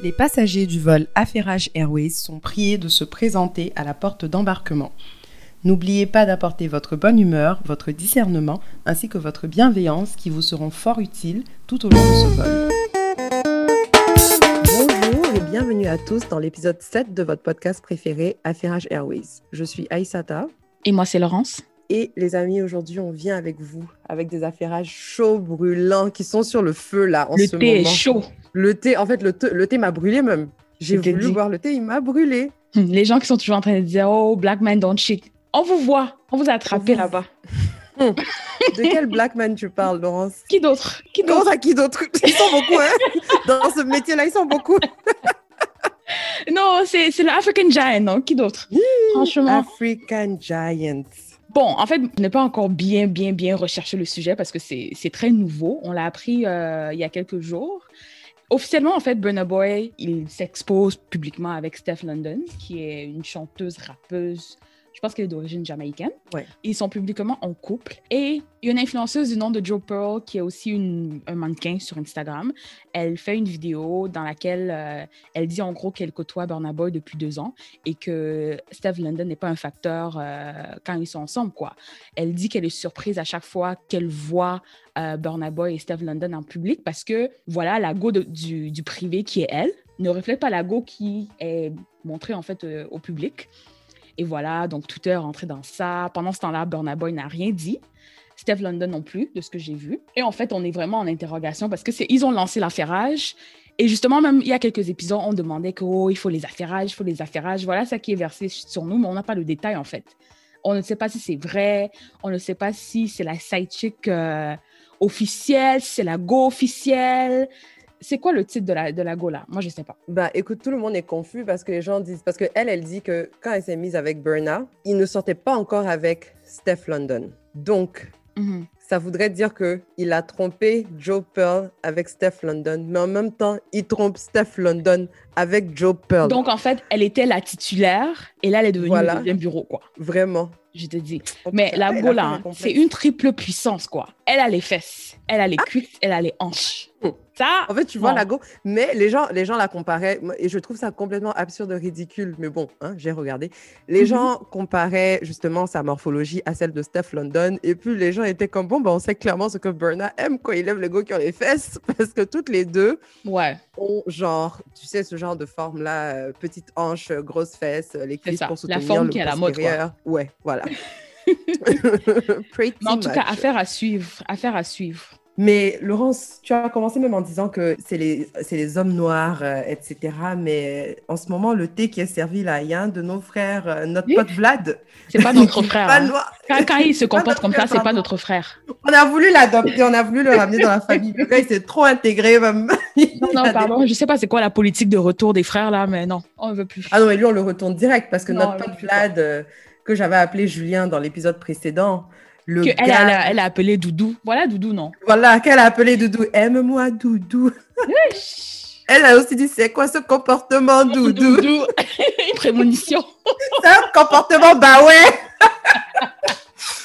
Les passagers du vol Affairage Airways sont priés de se présenter à la porte d'embarquement. N'oubliez pas d'apporter votre bonne humeur, votre discernement ainsi que votre bienveillance qui vous seront fort utiles tout au long de ce vol. Bonjour et bienvenue à tous dans l'épisode 7 de votre podcast préféré Affairage Airways. Je suis Aïsata. Et moi, c'est Laurence. Et les amis, aujourd'hui, on vient avec vous, avec des affairages chauds, brûlants, qui sont sur le feu là en le ce thé moment. est chaud. Le thé, en fait, le, thé- le thé m'a brûlé même. J'ai voulu dit. boire le thé, il m'a brûlé. Hum, Les gens qui sont toujours en train de dire Oh, black man don't cheat. On vous voit. On vous a attrapé vous- là-bas. De quel black man tu parles, Laurence Qui d'autre? Qui d'autre? qui d'autre? Ils sont beaucoup, hein Dans ce métier-là, ils sont beaucoup. Non, c'est c'est le African Giant, non? Qui d'autre? Franchement. African Giants. Bon, en fait, je n'ai pas encore bien, bien, bien recherché le sujet parce que c'est très nouveau. On l'a appris euh, il y a quelques jours. Officiellement, en fait, Burna Boy, il s'expose publiquement avec Steph London, qui est une chanteuse, rappeuse. Je pense qu'elle est d'origine jamaïcaine. Ouais. Ils sont publiquement en couple. Et il y a une influenceuse du nom de Joe Pearl, qui est aussi une- un mannequin sur Instagram. Elle fait une vidéo dans laquelle euh, elle dit en gros qu'elle côtoie Burna Boy depuis deux ans et que Steph London n'est pas un facteur euh, quand ils sont ensemble, quoi. Elle dit qu'elle est surprise à chaque fois qu'elle voit euh, Burna Boy et Steph London en public parce que, voilà, la go de- du, du privé qui est elle ne reflète pas la go qui est montrée, en fait, euh, au public. Et voilà, donc Twitter est rentré dans ça. Pendant ce temps-là, Burna Boy n'a rien dit. Steph London non plus, de ce que j'ai vu. Et en fait, on est vraiment en interrogation parce que c'est ils ont lancé l'affairage. Et justement, même il y a quelques épisodes, on demandait que oh, il faut les affairages, il faut les affairages. Voilà ça qui est versé sur nous, mais on n'a pas le détail en fait. On ne sait pas si c'est vrai, on ne sait pas si c'est la side chick euh, officielle, c'est la go officielle. C'est quoi le titre de la, de la go là? Moi, je sais pas. Bah, écoute, tout le monde est confus parce que les gens disent. Parce qu'elle, elle dit que quand elle s'est mise avec Burna, il ne sortait pas encore avec Steph London. Donc, Mhm. ça voudrait dire que il a trompé Joe Pearl avec Steph London, mais en même temps, il trompe Steph London avec Joe Pearl. Donc, en fait, elle était la titulaire et là, elle est devenue Voilà. le deuxième bureau, quoi. Vraiment. Je te dis. Oh, Mais la elle a go fait là, un hein, c'est une triple puissance, quoi. Elle a les fesses, elle a les Ah. cuisses, elle a les hanches. Hmm. Ça, En fait, tu vois Bon. la go, mais les gens, les gens la comparaient, et je trouve ça complètement absurde, ridicule, mais bon, hein, j'ai regardé. Les Mhm. gens comparaient justement sa morphologie à celle de Steph London, et puis les gens étaient comme, bon, ben, on sait clairement ce que Burna aime quand il aime les go qui ont les fesses, parce que toutes les deux ouais. ont genre, tu sais, ce genre de forme-là, euh, petite hanche, euh, grosse fesse, euh, les cuisses pour la soutenir forme le qui est à la mode, quoi. Ouais, voilà. Mais en tout cas, affaire à suivre, affaire à suivre. Mais Laurence, tu as commencé même en disant que c'est les, hommes noirs, euh, etc. Mais en ce moment, le thé qui est servi là, il y a un de nos frères, euh, notre Oui. pote Vlad. C'est pas notre frère. pas hein. noir. Quand, quand il se comporte comme ça, c'est pas notre frère. On a voulu l'adopter, on a voulu le ramener dans la famille. Le gars, il s'est trop intégré. Même. Non, non, pardon, je sais pas c'est quoi la politique de retour des frères là, mais non, on ne veut plus. Ah non, mais lui, on le retourne direct parce que Non, notre pote Vlad, euh, que j'avais appelé Julien dans l'épisode précédent, le Que gars, elle, elle, a, elle a appelé Doudou. Voilà Doudou, non voilà, qu'elle a appelé Doudou, aime-moi Doudou. Elle a aussi dit, c'est quoi ce comportement, Doudou Doudou? Prémonition. C'est un comportement, bah ouais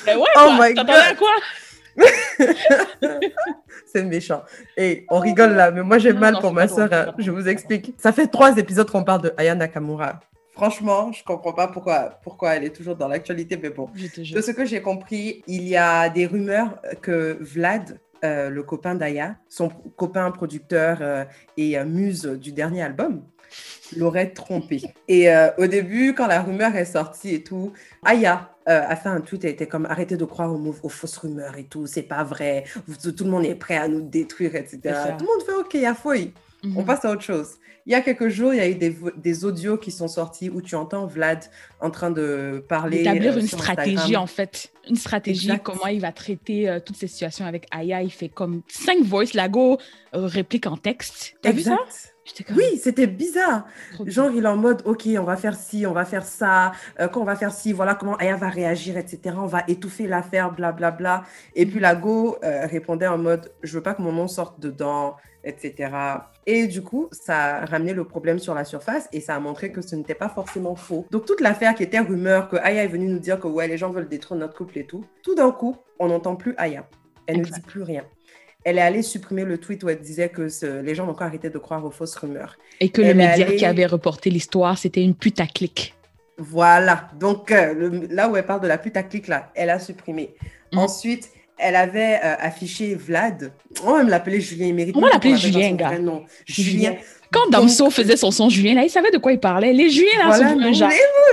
Mais ouais, Oh quoi. my à God. quoi? C'est méchant. Et on rigole là, mais moi j'ai mal non, pour ma soeur. hein. Je vous explique. Ça fait trois épisodes qu'on parle de Aya Nakamura. Franchement, je comprends pas pourquoi, pourquoi elle est toujours dans l'actualité, mais bon. De ce que j'ai compris, il y a des rumeurs que Vlad, euh, le copain d'Aya, son copain producteur euh, et euh, muse du dernier album, l'aurait trompé. Et euh, au début, quand la rumeur est sortie et tout, Aya a fait un tweet, elle était comme arrêtez de croire aux, fausses rumeurs et tout, c'est pas vrai, tout le monde est prêt à nous détruire, etc. Tout le monde fait ok, il y On Mhm. passe à autre chose. Il y a quelques jours, il y a eu des, audios qui sont sortis où tu entends Vlad en train de parler. D'établir euh, une stratégie, Instagram. en fait. Une stratégie, Exact. comment il va traiter euh, toutes ces situations avec Aya. Il fait comme cinq voices. Lago euh, réplique en texte. T'as vu ça? Comme, Oui, c'était bizarre. Genre, il est en mode, OK, on va faire ci, on va faire ça. Euh, quand on va faire ci, voilà comment Aya va réagir, etc. On va étouffer l'affaire, blablabla. Et puis, la Go euh, répondait en mode, je veux pas que mon nom sorte dedans, etc. Et du coup, ça a ramené le problème sur la surface et ça a montré que ce n'était pas forcément faux. Donc, toute l'affaire qui était rumeur, que Aya est venue nous dire que ouais, les gens veulent détruire notre couple et tout, tout d'un coup, on n'entend plus Aya. Elle ne dit plus rien. Elle est allée supprimer le tweet où elle disait que ce- les gens ont encore arrêté de croire aux fausses rumeurs. Et que le Elle média allée- qui avait reporté l'histoire, c'était une putaclic. Voilà. Donc, euh, le- là où elle parle de la putaclic, là, elle a supprimé. Mhm. Ensuite, elle avait euh, affiché Vlad. On va même l'appeler Julien. Il mérite On va l'appeler Julien, gars. nom. Julien. Julien. Quand Damso faisait son son Julien, là, il savait de quoi il parlait. Les Juliens, là, Voilà, sont non, genre.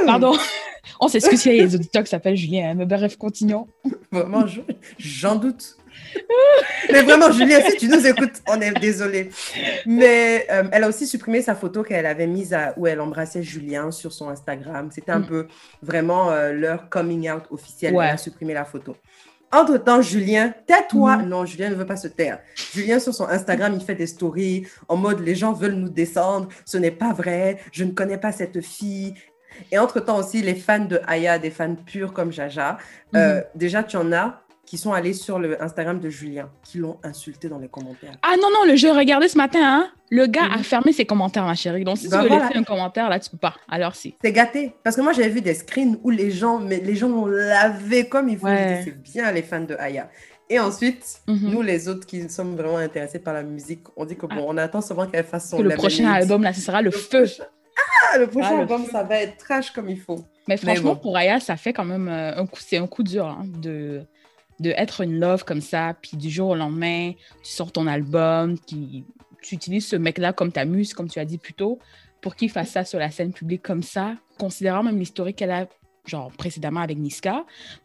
Pardon. On s'excuse s'il y a les auditeurs qui s'appellent Julien, hein, mais bref, continuons. Vraiment, je- j'en doute. Mais vraiment, Julien, si tu nous écoutes, on est désolé. Mais euh, elle a aussi supprimé sa photo qu'elle avait mise à, où elle embrassait Julien sur son Instagram. C'était un Mm. peu vraiment euh, leur coming out officiel. Ouais. Elle a supprimé la photo. Entre-temps, Julien, tais-toi. Mhm. Non, Julien ne veut pas se taire. Julien, sur son Instagram, il fait des stories en mode les gens veulent nous descendre. Ce n'est pas vrai. Je ne connais pas cette fille. Et entre-temps aussi, les fans de Aya, des fans purs comme Jaja, euh, Mhm. déjà, tu en as qui sont allés sur le Instagram de Julien, qui l'ont insulté dans les commentaires. Ah non, non, le jeu, regardez ce matin, hein. Le gars Mhm. a fermé ses commentaires, ma chérie. Donc, si Bah tu veux voilà. laisser un commentaire, là, tu peux pas. Alors, si. C'est gâté. Parce que moi, j'avais vu des screens où les gens, mais les gens l'ont lavé comme il faut. Je Ouais. dis, C'est bien les fans de Aya. Et ensuite, Mhm. nous, les autres qui sommes vraiment intéressés par la musique, on dit que bon, on attend souvent qu'elle fasse son Que le prochain album, là, ce sera le feu. prochain- Ah, le prochain Ah, album, ça va être trash comme il faut. Mais franchement, bon. pour Aya, ça fait quand même euh, un coup, c'est un coup dur hein, de, de être une love comme ça, puis du jour au lendemain, tu sors ton album, qui, tu utilises ce mec-là comme ta muse, comme tu as dit plus tôt, pour qu'il fasse ça sur la scène publique comme ça, considérant même l'historique qu'elle a, genre précédemment avec Niska. Moi,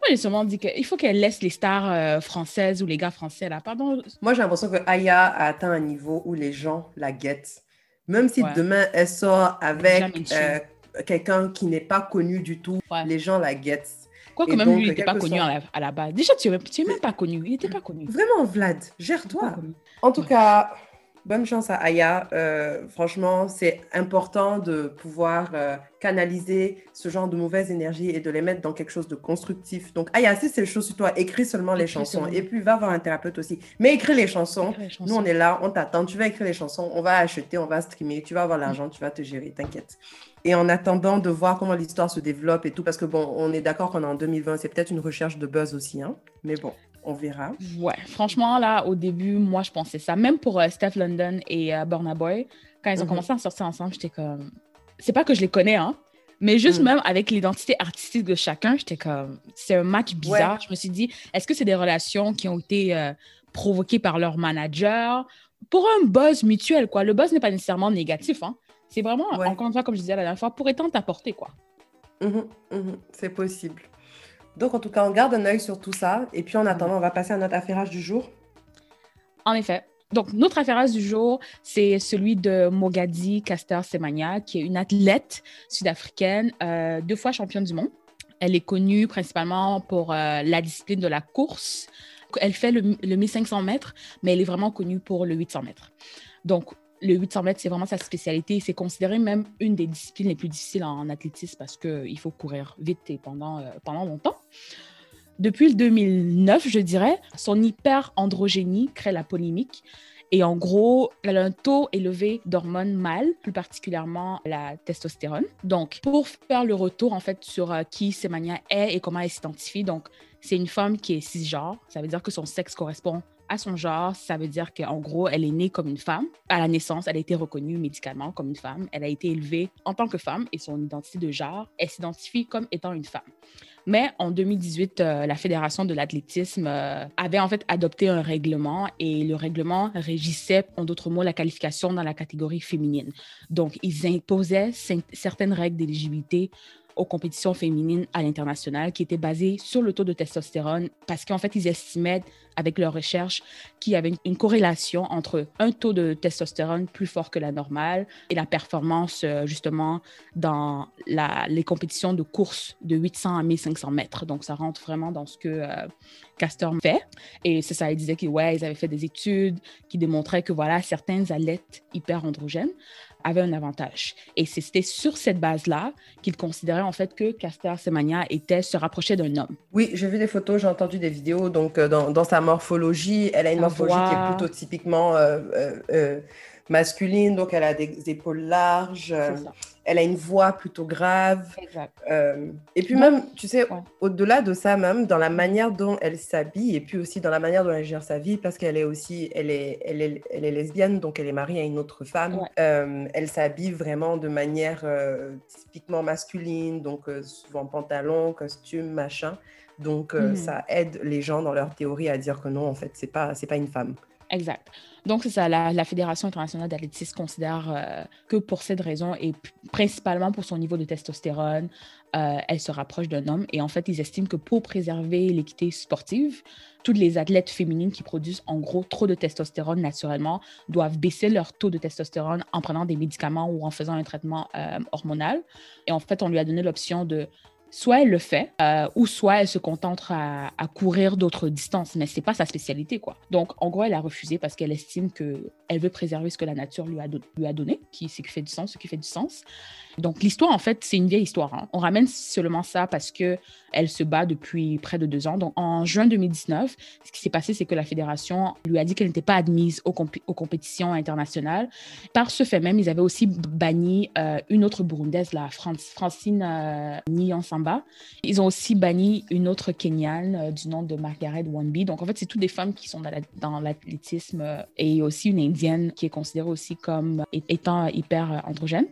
j'ai sûrement dit qu'il faut qu'elle laisse les stars euh, françaises ou les gars français là. Pardon. Moi, j'ai l'impression que Aya a atteint un niveau où les gens la guettent. Même si Ouais. demain, elle sort avec euh, quelqu'un qui n'est pas connu du tout, Ouais. les gens la guettent. Quoique même donc, lui, il n'était pas connu à la, à la base. Déjà, tu n'es même pas connu. Il n'était pas connu. Vraiment, Vlad, gère-toi. En tout cas, bonne chance à Aya. Euh, franchement, c'est important de pouvoir euh, canaliser ce genre de mauvaises énergies et de les mettre dans quelque chose de constructif. Donc, Aya, si c'est le chose sur toi, écris seulement les chansons. seulement. Et puis, va voir un thérapeute aussi. Mais écris les chansons. Écris les chansons. Nous, on est là, on t'attend. Tu vas écrire les chansons, on va acheter, on va streamer. Tu vas avoir l'argent, tu vas te gérer, t'inquiète. Et en attendant de voir comment l'histoire se développe et tout, parce que bon, on est d'accord qu'on est en 2020, c'est peut-être une recherche de buzz aussi, hein. Mais bon, on verra. Ouais, franchement, là, au début, moi, je pensais ça. Même pour euh, Steph London et euh, Burna Boy, quand ils ont Mhm. commencé à sortir ensemble, j'étais comme. C'est pas que je les connais, hein, mais juste Mhm. même avec l'identité artistique de chacun, j'étais comme. C'est un match bizarre. Je me suis dit, est-ce que c'est des relations qui ont été euh, provoquées par leur manager? Pour un buzz mutuel, quoi? Le buzz n'est pas nécessairement négatif, hein. C'est vraiment, Ouais. encore une fois, comme je disais la dernière fois, pour étendre ta portée, quoi. Mhm, c'est possible. Donc, en tout cas, on garde un œil sur tout ça. Et puis, en attendant, on va passer à notre affairage du jour. En effet. Donc, notre affaire du jour, c'est celui de Mogadi Caster Semania, qui est une athlète sud-africaine, euh, deux fois championne du monde. Elle est connue principalement pour euh, la discipline de la course. Elle fait le, le 1500 mètres, mais elle est vraiment connue pour le 800 mètres. Donc, le 800 mètres, c'est vraiment sa spécialité. C'est considéré même une des disciplines les plus difficiles en athlétisme parce qu'il faut courir vite et pendant, euh, pendant longtemps. Depuis le 2009, je dirais, son hyperandrogénie crée la polémique. Et en gros, elle a un taux élevé d'hormones mâles, plus particulièrement la testostérone. Donc, pour faire le retour en fait sur euh, qui Semania est et comment elle s'identifie, donc c'est une femme qui est cisgenre. Ça veut dire que son sexe correspond à son genre. Ça veut dire qu'en gros, elle est née comme une femme. À la naissance, elle a été reconnue médicalement comme une femme. Elle a été élevée en tant que femme et son identité de genre, elle s'identifie comme étant une femme. Mais en 2018, euh, la Fédération de l'athlétisme euh, avait en fait adopté un règlement et le règlement régissait, en d'autres mots, la qualification dans la catégorie féminine. Donc, ils imposaient certaines règles d'éligibilité aux compétitions féminines à l'international qui étaient basées sur le taux de testostérone parce qu'en fait, ils estimaient avec leurs recherches qu'il y avait une, corrélation entre un taux de testostérone plus fort que la normale et la performance euh, justement dans les compétitions de course de 800 à 1500 mètres. Donc, ça rentre vraiment dans ce que euh, Castor fait. Et c'est ça, il disait qu'ils ouais, avaient fait des études qui démontraient que voilà, certains athlètes hyperandrogènes avaient un avantage. Et c'était sur cette base-là qu'il considérait en fait que Castor Semania était, se rapprochait d'un homme. Oui, j'ai vu des photos, j'ai entendu des vidéos. Donc, euh, dans, dans sa morphologie, elle a une morphologie qui est plutôt typiquement euh, euh, masculine. Donc, elle a des épaules larges. euh, elle a une voix plutôt grave. Euh, et puis même, tu sais, au-delà de ça, même dans la manière dont elle s'habille et puis aussi dans la manière dont elle gère sa vie, parce qu'elle est aussi, elle est, elle est, elle est lesbienne, donc elle est mariée à une autre femme. Euh, elle s'habille vraiment de manière typiquement masculine, donc souvent pantalon, costume, machin. Donc mhm. ça aide les gens dans leur théorie à dire que non, en fait, c'est pas, c'est pas une femme. Exact. Donc, c'est ça, la, Fédération internationale d'athlétisme considère euh, que pour cette raison, et principalement pour son niveau de testostérone, euh, elle se rapproche d'un homme. Et en fait, ils estiment que pour préserver l'équité sportive, toutes les athlètes féminines qui produisent en gros trop de testostérone naturellement doivent baisser leur taux de testostérone en prenant des médicaments ou en faisant un traitement euh, hormonal. Et en fait, on lui a donné l'option de soit elle le fait, euh, ou soit elle se contente à, courir d'autres distances, mais c'est pas sa spécialité, quoi. Donc, en gros, elle a refusé parce qu'elle estime qu'elle veut préserver ce que la nature lui a, lui a donné, qui, ce qui fait du sens, ce qui fait du sens. Donc, l'histoire, en fait, c'est une vieille histoire. Hein. On ramène seulement ça parce que elle se bat depuis près de deux ans. Donc, en juin 2019, ce qui s'est passé, c'est que la fédération lui a dit qu'elle n'était pas admise aux, compétitions internationales. Par ce fait même, ils avaient aussi banni euh, une autre Burundaise, la Francine euh, Ils ont aussi banni une autre Kenyane euh, du nom de Margaret Wanby. Donc, en fait, c'est toutes des femmes qui sont dans l'athlétisme euh, et aussi une Indienne qui est considérée aussi comme étant hyper androgène.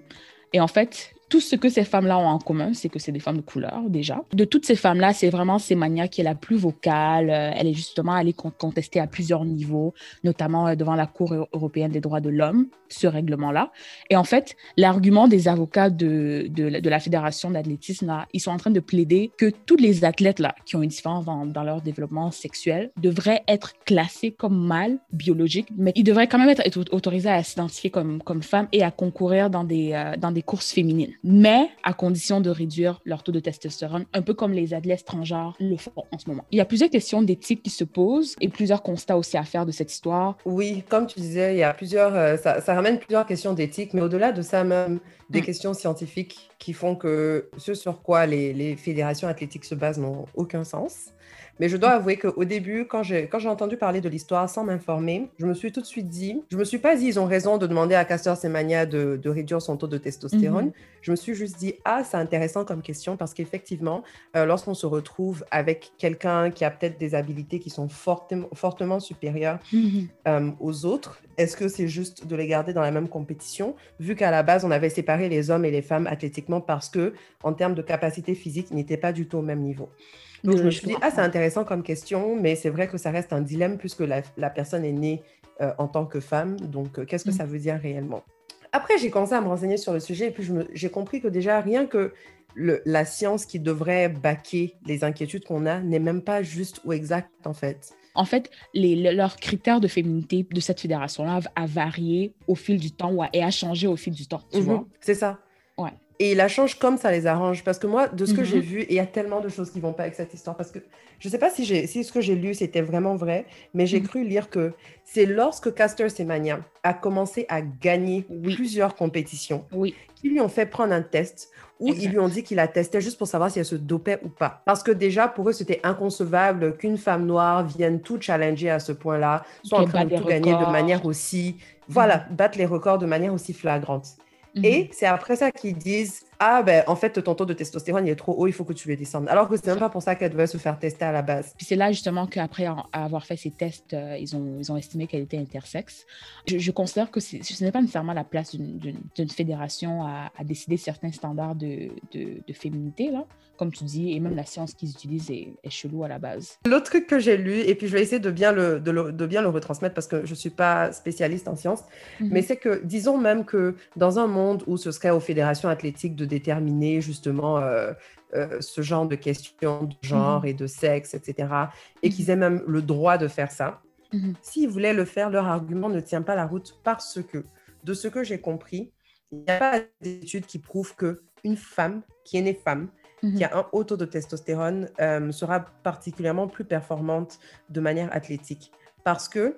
Et en fait, tout ce que ces femmes-là ont en commun, c'est que c'est des femmes de couleur déjà. De toutes ces femmes-là, c'est vraiment Semania qui est la plus vocale. Euh, elle est justement allée contester à plusieurs niveaux, notamment euh, devant la Cour européenne des droits de l'homme, ce règlement-là. Et en fait, l'argument des avocats de, de, la Fédération d'athlétisme, ils sont en train de plaider que tous les athlètes là, qui ont une différence dans, leur développement sexuel devraient être classés comme mâles biologiques, mais ils devraient quand même être autorisés à s'identifier comme, comme femmes et à concourir dans des, euh, dans des courses féminines mais à condition de réduire leur taux de testostérone, un peu comme les athlètes étrangères le font en ce moment. Il y a plusieurs questions d'éthique qui se posent et plusieurs constats aussi à faire de cette histoire. Oui, comme tu disais, il y a plusieurs, euh, ça, ramène plusieurs questions d'éthique, mais au-delà de ça même, des mm. questions scientifiques qui font que ce sur quoi les, les fédérations athlétiques se basent n'ont aucun sens. Mais je dois avouer qu'au début, quand j'ai, quand j'ai entendu parler de l'histoire sans m'informer, je me suis tout de suite dit, je me suis pas dit, ils ont raison de demander à Castor Semania de, de réduire son taux de testostérone. Mhm. Je me suis juste dit, ah, c'est intéressant comme question parce qu'effectivement, euh, lorsqu'on se retrouve avec quelqu'un qui a peut-être des habilités qui sont fortement, fortement supérieures mhm. euh, aux autres, est-ce que c'est juste de les garder dans la même compétition, vu qu'à la base, on avait séparé les hommes et les femmes athlétiquement parce que, en termes de capacité physique, ils n'étaient pas du tout au même niveau. Donc, je me suis dit, ah, c'est intéressant comme question, mais c'est vrai que ça reste un dilemme puisque la, la personne est née euh, en tant que femme. Donc, euh, qu'est-ce que mm. ça veut dire réellement? Après, j'ai commencé à me renseigner sur le sujet et puis j'ai compris que déjà, rien que le, la science qui devrait baquer les inquiétudes qu'on a n'est même pas juste ou exact, en fait. En fait, les, leurs critères de féminité de cette fédération-là a varié au fil du temps et a changé au fil du temps, tu mhm. vois? C'est ça. Et il la change comme ça les arrange. Parce que moi, de ce que j'ai mhm. vu, il y a tellement de choses qui vont pas avec cette histoire. Parce que je sais pas si, si ce que j'ai lu, c'était vraiment vrai, mais j'ai mhm. cru lire que c'est lorsque Caster Semenya a commencé à gagner plusieurs compétitions oui. qu'ils lui ont fait prendre un test où ils lui ont dit qu'il a testé juste pour savoir si elle se dopait ou pas. Parce que déjà, pour eux, c'était inconcevable qu'une femme noire vienne tout challenger à ce point-là, soit en train de tout gagner de manière aussi... Voilà, mhm. battre les records de manière aussi flagrante. Et mhm. c'est après ça qu'ils disent Ah, ben en fait, ton taux de testostérone il est trop haut, il faut que tu le descendes. Alors que c'est même pas pour ça qu'elle devait se faire tester à la base. Puis c'est là justement qu'après avoir fait ces tests, euh, ils, ont, ils ont estimé qu'elle était intersexe. Je, considère que ce n'est pas nécessairement la place d'une fédération à, décider certains standards de, de, de féminité, là comme tu dis, et même la science qu'ils utilisent est, chelou à la base. L'autre truc que j'ai lu, et puis je vais essayer de bien le, de, bien le retransmettre parce que je ne suis pas spécialiste en sciences, mhm. mais c'est que disons même que dans un monde où ce serait aux fédérations athlétiques de déterminer justement euh, euh, ce genre de questions de genre mhm. et de sexe, etc., et qu'ils mhm. aient même le droit de faire ça, s'ils voulaient le faire, leur argument ne tient pas la route parce que, de ce que j'ai compris, il n'y a pas d'études qui prouvent qu'une femme qui est née femme, qui a mhm. un haut taux de testostérone euh, sera particulièrement plus performante de manière athlétique. Parce que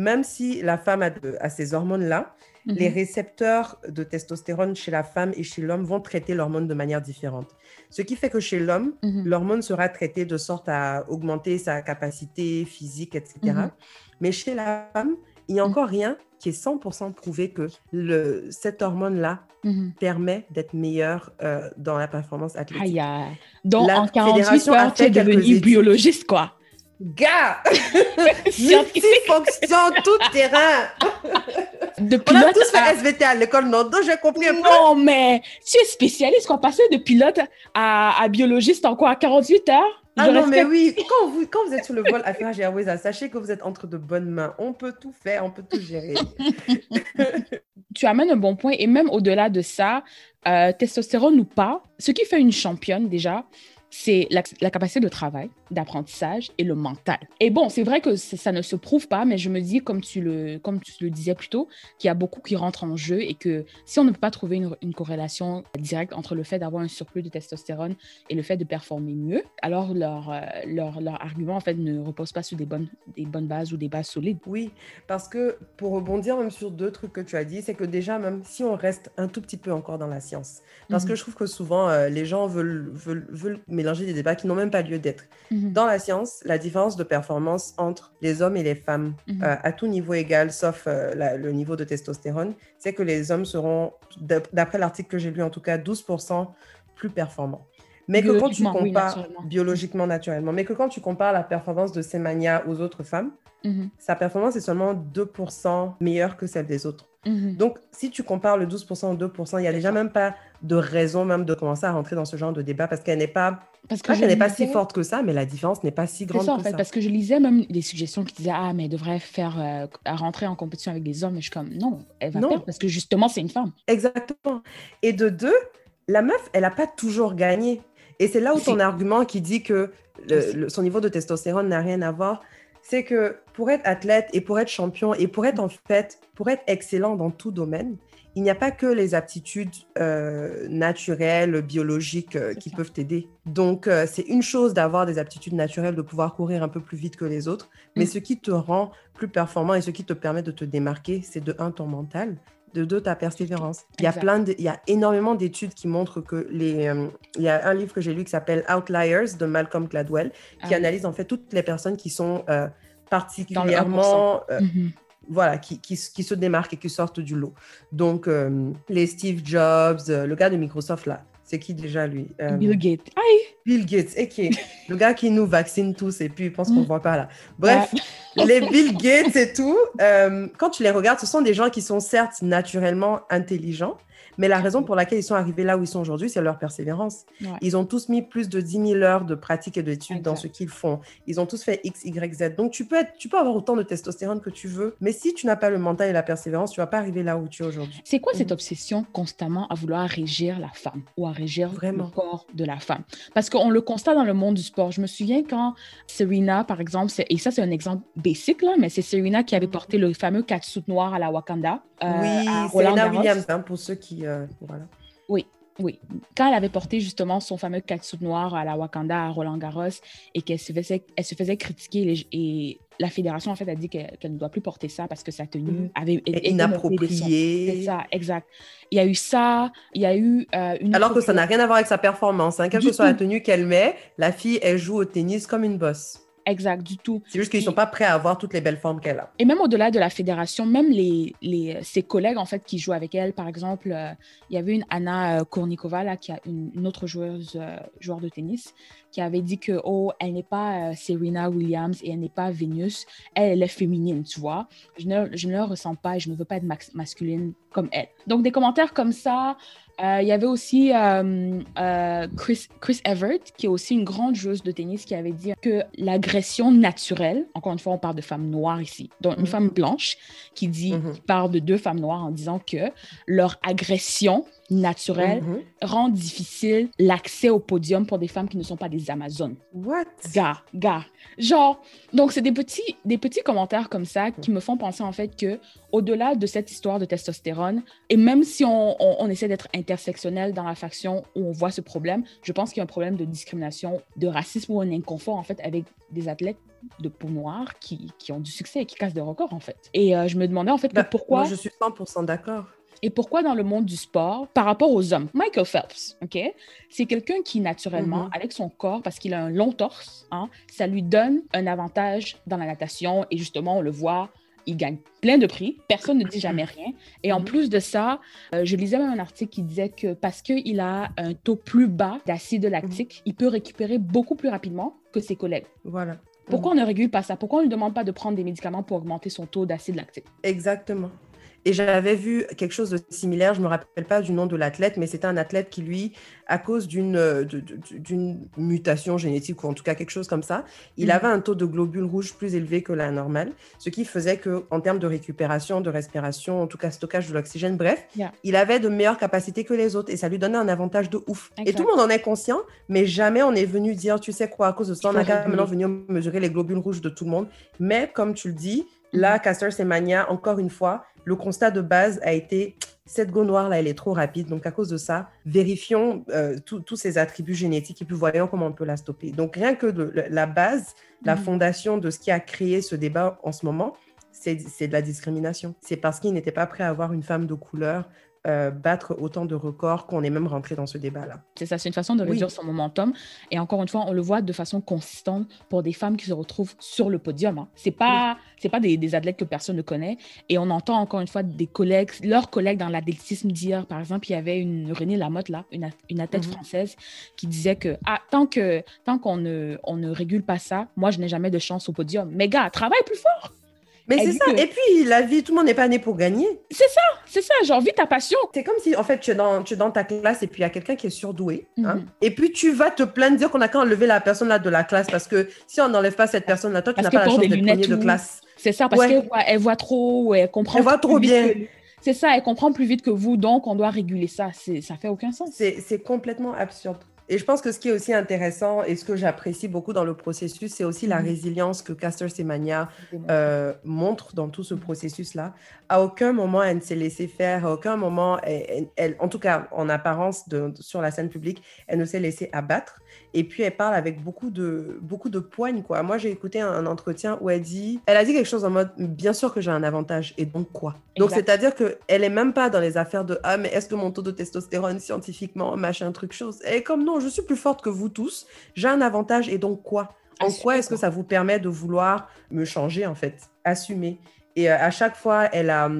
même si la femme a, ces hormones-là, mhm. les récepteurs de testostérone chez la femme et chez l'homme vont traiter l'hormone de manière différente. Ce qui fait que chez l'homme, mhm. l'hormone sera traitée de sorte à augmenter sa capacité physique, etc. Mais chez la femme, il n'y a Mhm. encore rien qui est 100% prouvé que le, cette hormone-là Mhm. permet d'être meilleure euh, dans la performance athlétique. Aïe, aïe. Donc, La en 48 fédération a heures, tu es fait quelques devenu études. biologiste, quoi. Gars, multifonction, tout terrain. On a tous à- fait SVT à l'école, non? Donc, j'ai compris un peu. Non, mais tu es spécialiste, quoi. Passer de pilote à, à biologiste en quoi? À 48 heures? Ah Je non, mais oui, quand vous, quand vous êtes sur le vol Affaires Airways, ah, sachez que vous êtes entre de bonnes mains. On peut tout faire, on peut tout gérer. tu amènes un bon point. Et même au-delà de ça, euh, testostérone ou pas, ce qui fait une championne déjà, c'est la, la capacité de travail, d'apprentissage et le mental. Et bon, c'est vrai que ça ne se prouve pas, mais je me dis, comme tu le, comme tu le disais plus tôt, qu'il y a beaucoup qui rentrent en jeu et que si on ne peut pas trouver une, une corrélation directe entre le fait d'avoir un surplus de testostérone et le fait de performer mieux, alors leur, euh, leur, leur argument, en fait, ne repose pas sur des bonnes, des bonnes bases ou des bases solides. Oui, parce que pour rebondir même sur deux trucs que tu as dit, c'est que déjà, même si on reste un tout petit peu encore dans la science, parce que Mhm. je trouve que souvent, euh, les gens veulent, veulent, veulent mélanger des débats qui n'ont même pas lieu d'être. Mhm. Dans la science, la différence de performance entre les hommes et les femmes, Mhm. euh, à tout niveau égal, sauf euh, la- le niveau de testostérone, c'est que les hommes seront, d'ap- d'après l'article que j'ai lu en tout cas, 12% plus performants. Mais que quand tu oui, compares naturellement. biologiquement, naturellement, mais que quand tu compares la performance de Semania aux autres femmes, Mhm. sa performance est seulement 2% meilleure que celle des autres. Donc, si tu compares le 12% au 2%, il n'y a déjà même pas de raison même de commencer à rentrer dans ce genre de débat parce qu'elle n'est pas, Parce que pas je qu'elle n'est pas si forte que ça, mais la différence n'est pas si grande ça, en que fait, ça. parce que je lisais même des suggestions qui disaient Ah, mais elle devrait faire euh, à rentrer en compétition avec des hommes. Et je suis comme Non, elle va Non. perdre parce que justement, c'est une femme. Exactement. Et de deux, la meuf, elle n'a pas toujours gagné. Et c'est là où ton argument qui dit que le- Aussi. le- son niveau de testostérone n'a rien à voir, c'est que pour être athlète et pour être champion et pour être en fait, pour être excellent dans tout domaine, il n'y a pas que les aptitudes euh, naturelles, biologiques euh, qui ça. peuvent t'aider. Donc, euh, c'est une chose d'avoir des aptitudes naturelles, de pouvoir courir un peu plus vite que les autres, mais Mm. ce qui te rend plus performant et ce qui te permet de te démarquer, c'est de un, ton mental, de deux, ta persévérance. Il y a, plein de- il y a énormément d'études qui montrent que les... euh, il y a un livre que j'ai lu qui s'appelle Outliers de Malcolm Gladwell, qui Ah, analyse en fait toutes les personnes qui sont euh, Dans le 1%. particulièrement... euh, mhm. Voilà, qui, qui, qui se démarquent et qui sortent du lot. Donc, euh, les Steve Jobs, euh, le gars de Microsoft, là, c'est qui déjà, lui Euh, Bill Gates. Aïe! Bill Gates, ok. le gars qui nous vaccine tous et puis il pense qu'on ne voit pas là. Bref, les Bill Gates et tout, quand tu les regardes, ce sont des gens qui sont certes naturellement intelligents, mais la raison pour laquelle ils sont arrivés là où ils sont aujourd'hui, c'est leur persévérance. Ouais. Ils ont tous mis plus de 10 000 heures de pratique et d'études dans ce qu'ils font. Ils ont tous fait X, Y, Z. Donc, tu peux, être, tu peux avoir autant de testostérone que tu veux, mais si tu n'as pas le mental et la persévérance, tu vas pas arriver là où tu es aujourd'hui. C'est quoi cette Mhm. obsession constamment à vouloir régir la femme ou à régir Vraiment. le corps de la femme? Parce qu'on le constate dans le monde du sport. Je me souviens quand Serena, par exemple, et ça c'est un exemple basique, là, mais c'est Serena qui avait Mhm. porté le fameux catsuit noir à la Wakanda. euh, oui, Serena. Williams, hein, pour ceux qui... euh, voilà. Oui, quand elle avait porté justement son fameux catsuit noir à la Wakanda, à Roland Garros, et qu'elle se faisait, elle se faisait critiquer, les- et la fédération en fait a dit qu'elle ne doit plus porter ça parce que sa tenue Mhm. avait été sons. C'est ça, exact. Il y a eu ça, il y a eu euh, une Alors que ça n'a rien à voir avec sa performance. Hein. Quelle Du que soit la tenue qu'elle met, la fille, elle joue au tennis comme une bosse. Exact, du tout. C'est juste qu'ils ne sont pas prêts à avoir toutes les belles formes qu'elle a. Et même au-delà de la fédération, même les, les, ses collègues en fait qui jouent avec elle, par exemple, euh, il y avait une Anna euh, Kournikova là, qui a une, une autre joueuse, euh, joueur de tennis, qui avait dit que oh, elle n'est pas euh, Serena Williams et elle n'est pas Vénus, elle, elle est féminine, tu vois. Je ne, je ne le ressens pas et je ne veux pas être masculine comme elle. Donc des commentaires comme ça. Euh, il y avait aussi euh, euh, Chris, Chris Evert, qui est aussi une grande joueuse de tennis, qui avait dit que l'agression naturelle, encore une fois, on parle de femmes noires ici, donc une Mhm. femme blanche qui dit, Mhm. qui parle de deux femmes noires en disant que leur agression naturelle Mhm. rend difficile l'accès au podium pour des femmes qui ne sont pas des Amazones. What? Gars, gars. Genre, donc c'est des petits, des petits commentaires comme ça qui me font penser en fait que au-delà de cette histoire de testostérone, et même si on, on- on essaie d'être intersectionnel dans la faction où on voit ce problème, je pense qu'il y a un problème de discrimination, de racisme ou un inconfort en fait avec des athlètes de peau noire qui, qui ont du succès et qui cassent des records en fait. Et euh, je me demandais en fait Bah, pourquoi... Moi, je suis 100% d'accord. Et pourquoi dans le monde du sport, par rapport aux hommes, Michael Phelps, ok, c'est quelqu'un qui naturellement, Mhm. avec son corps, parce qu'il a un long torse, hein, ça lui donne un avantage dans la natation. Et justement, on le voit, il gagne plein de prix, personne ne dit jamais rien. Et en Mhm. plus de ça, euh, je lisais même un article qui disait que parce qu'il a un taux plus bas d'acide lactique, il peut récupérer beaucoup plus rapidement que ses collègues. Voilà. Pourquoi on ne régule pas ça? Pourquoi on ne lui demande pas de prendre des médicaments pour augmenter son taux d'acide lactique? Exactement. Et j'avais vu quelque chose de similaire, je ne me rappelle pas du nom de l'athlète, mais c'était un athlète qui, lui, à cause d'une euh, d'une mutation génétique, ou en tout cas quelque chose comme ça, il Mhm. avait un taux de globules rouges plus élevé que la normale, ce qui faisait qu'en termes de récupération, de respiration, en tout cas stockage de l'oxygène, bref, Yeah. il avait de meilleures capacités que les autres et ça lui donnait un avantage de ouf. Et tout le monde en est conscient, mais jamais on est venu dire, tu sais quoi, à cause de ça, on a quand même venu mesurer les globules rouges de tout le monde. Mais comme tu le dis, là, Caster Semania, encore une fois, le constat de base a été cette go noire là, elle est trop rapide. Donc à cause de ça, vérifions euh, tous ses attributs génétiques et puis voyons comment on peut la stopper. Donc rien que de, la base, la Mhm. fondation de ce qui a créé ce débat en ce moment, c'est de la discrimination. C'est parce qu'il n'était pas prêt à avoir une femme de couleur euh, battre autant de records qu'on est même rentré dans ce débat-là. C'est ça, c'est une façon de Oui. réduire son momentum. Et encore une fois, on le voit de façon consistante pour des femmes qui se retrouvent sur le podium. Hein. C'est pas, c'est pas des, des athlètes que personne ne connaît. Et on entend encore une fois des collègues, leurs collègues dans l'athlétisme dire, par exemple, il y avait une Renée Lamotte là, une, ath- une athlète Mhm. française, qui disait que ah, tant que tant qu'on ne, on ne régule pas ça, moi je n'ai jamais de chance au podium. Mais gars, travaille plus fort. Mais c'est ça. que- Et puis la vie, tout le monde n'est pas né pour gagner. C'est ça, c'est ça. J'ai envie ta passion. C'est comme si, en fait, tu es dans, tu es dans ta classe et puis il y a quelqu'un qui est surdoué. hein, Mhm. et puis tu vas te plaindre, dire qu'on a qu'à enlever la personne là de la classe parce que si on n'enlève pas cette personne là, toi, tu n'as pas la chance d'être premier de classe. C'est ça, parce Ouais. qu'elle voit, elle voit trop, elle comprend Elle voit trop bien. que- C'est ça, elle comprend plus vite que vous, donc on doit réguler ça. Ça fait aucun sens. C'est complètement absurde. Et je pense que ce qui est aussi intéressant et ce que j'apprécie beaucoup dans le processus, c'est aussi la Mhm. résilience que Caster Semenya euh, montre dans tout ce processus-là. À aucun moment, elle ne s'est laissée faire, à aucun moment, elle, elle- elle- en tout cas en apparence de- sur la scène publique, elle ne s'est laissée abattre. Et puis, elle parle avec beaucoup de, beaucoup de poigne. Quoi. Moi, j'ai écouté un, un entretien où elle dit, elle a dit quelque chose en mode, bien sûr que j'ai un avantage, et donc quoi? Donc, c'est-à-dire qu'elle est même pas dans les affaires de, ah, mais est-ce que mon taux de testostérone scientifiquement, machin, truc, chose. Elle est comme, non, je suis plus forte que vous tous, j'ai un avantage, et donc quoi? En quoi est-ce que ça vous permet de vouloir me changer, en fait? Assumer. Et euh, à chaque fois, elle a,